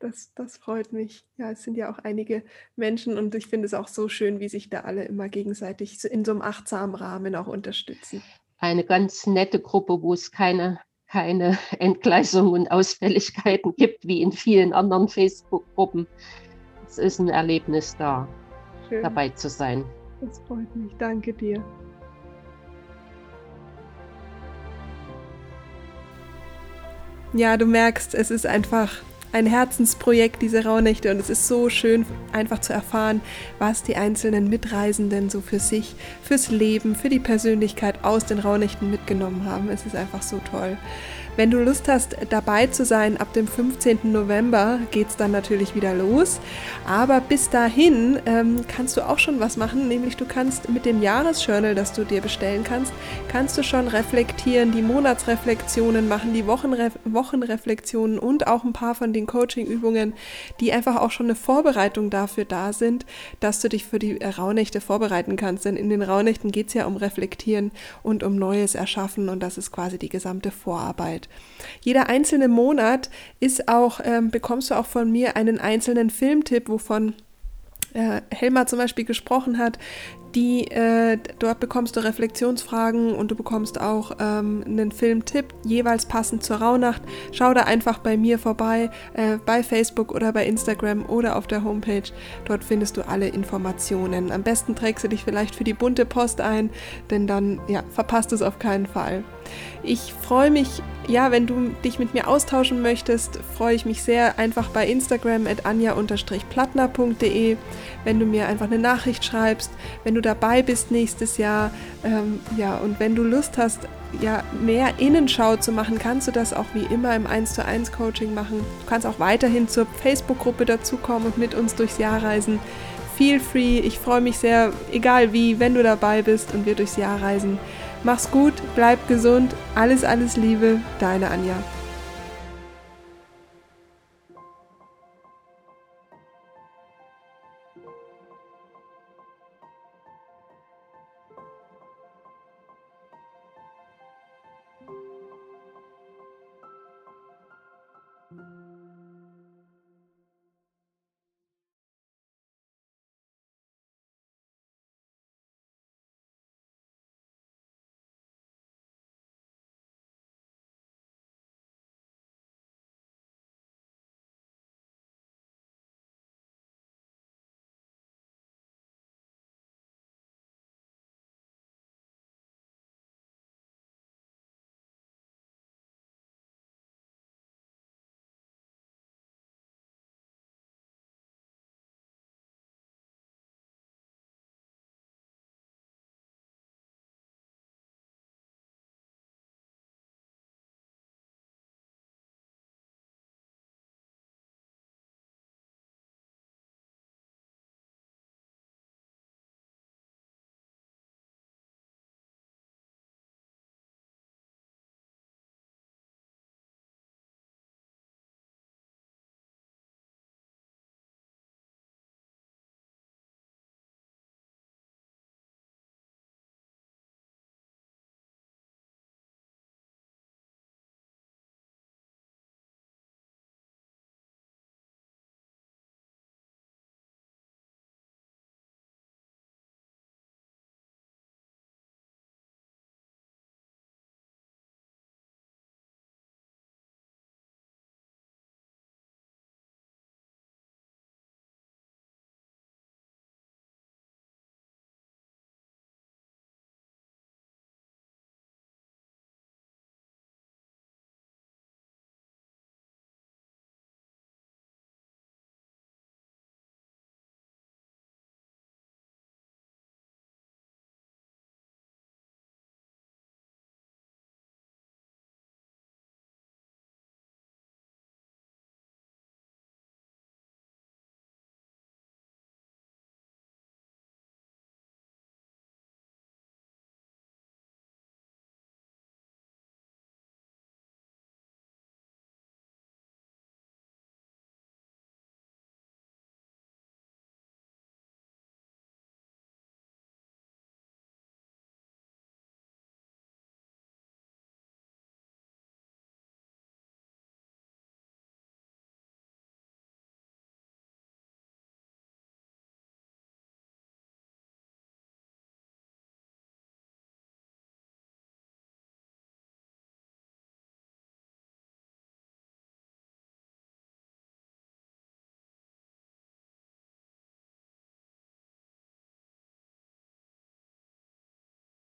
Das, das freut mich. Ja, es sind ja auch einige Menschen und ich finde es auch so schön, wie sich da alle immer gegenseitig in so einem achtsamen Rahmen auch unterstützen. Eine ganz nette Gruppe, wo es keine, keine Entgleisungen und Ausfälligkeiten gibt, wie in vielen anderen Facebook-Gruppen. Es ist ein Erlebnis da, schön. dabei zu sein. Das freut mich. Danke dir. Ja, du merkst, es ist einfach ein Herzensprojekt, diese Rauhnächte. Und es ist so schön, einfach zu erfahren, was die einzelnen Mitreisenden so für sich, fürs Leben, für die Persönlichkeit aus den Rauhnächten mitgenommen haben. Es ist einfach so toll. Wenn du Lust hast, dabei zu sein, ab dem 15. November geht es dann natürlich wieder los. Aber bis dahin ähm, kannst du auch schon was machen, nämlich du kannst mit dem Jahresjournal, das du dir bestellen kannst, kannst du schon reflektieren, die Monatsreflexionen machen, die Wochenre Wochenreflexionen und auch ein paar von den Coachingübungen, die einfach auch schon eine Vorbereitung dafür da sind, dass du dich für die Rauhnächte vorbereiten kannst. Denn in den Rauhnächten geht es ja um Reflektieren und um Neues erschaffen und das ist quasi die gesamte Vorarbeit. Jeder einzelne Monat ist auch, ähm, bekommst du auch von mir einen einzelnen Filmtipp, wovon äh, Helma zum Beispiel gesprochen hat, die äh, dort bekommst du Reflexionsfragen und du bekommst auch ähm, einen Filmtipp, jeweils passend zur Rauhnacht. Schau da einfach bei mir vorbei, äh, bei Facebook oder bei Instagram oder auf der Homepage. Dort findest du alle Informationen. Am besten trägst du dich vielleicht für die bunte Post ein, denn dann ja, verpasst es auf keinen Fall. Ich freue mich, ja, wenn du dich mit mir austauschen möchtest, freue ich mich sehr einfach bei Instagram at anja-plattner.de, wenn du mir einfach eine Nachricht schreibst, wenn du dabei bist nächstes Jahr, ähm, ja, und wenn du Lust hast, ja, mehr Innenschau zu machen, kannst du das auch wie immer im 1 zu 1 Coaching machen. Du kannst auch weiterhin zur Facebook-Gruppe dazukommen und mit uns durchs Jahr reisen. Feel free, ich freue mich sehr, egal wie, wenn du dabei bist und wir durchs Jahr reisen. Mach's gut, bleib gesund, alles, alles Liebe, deine Anja.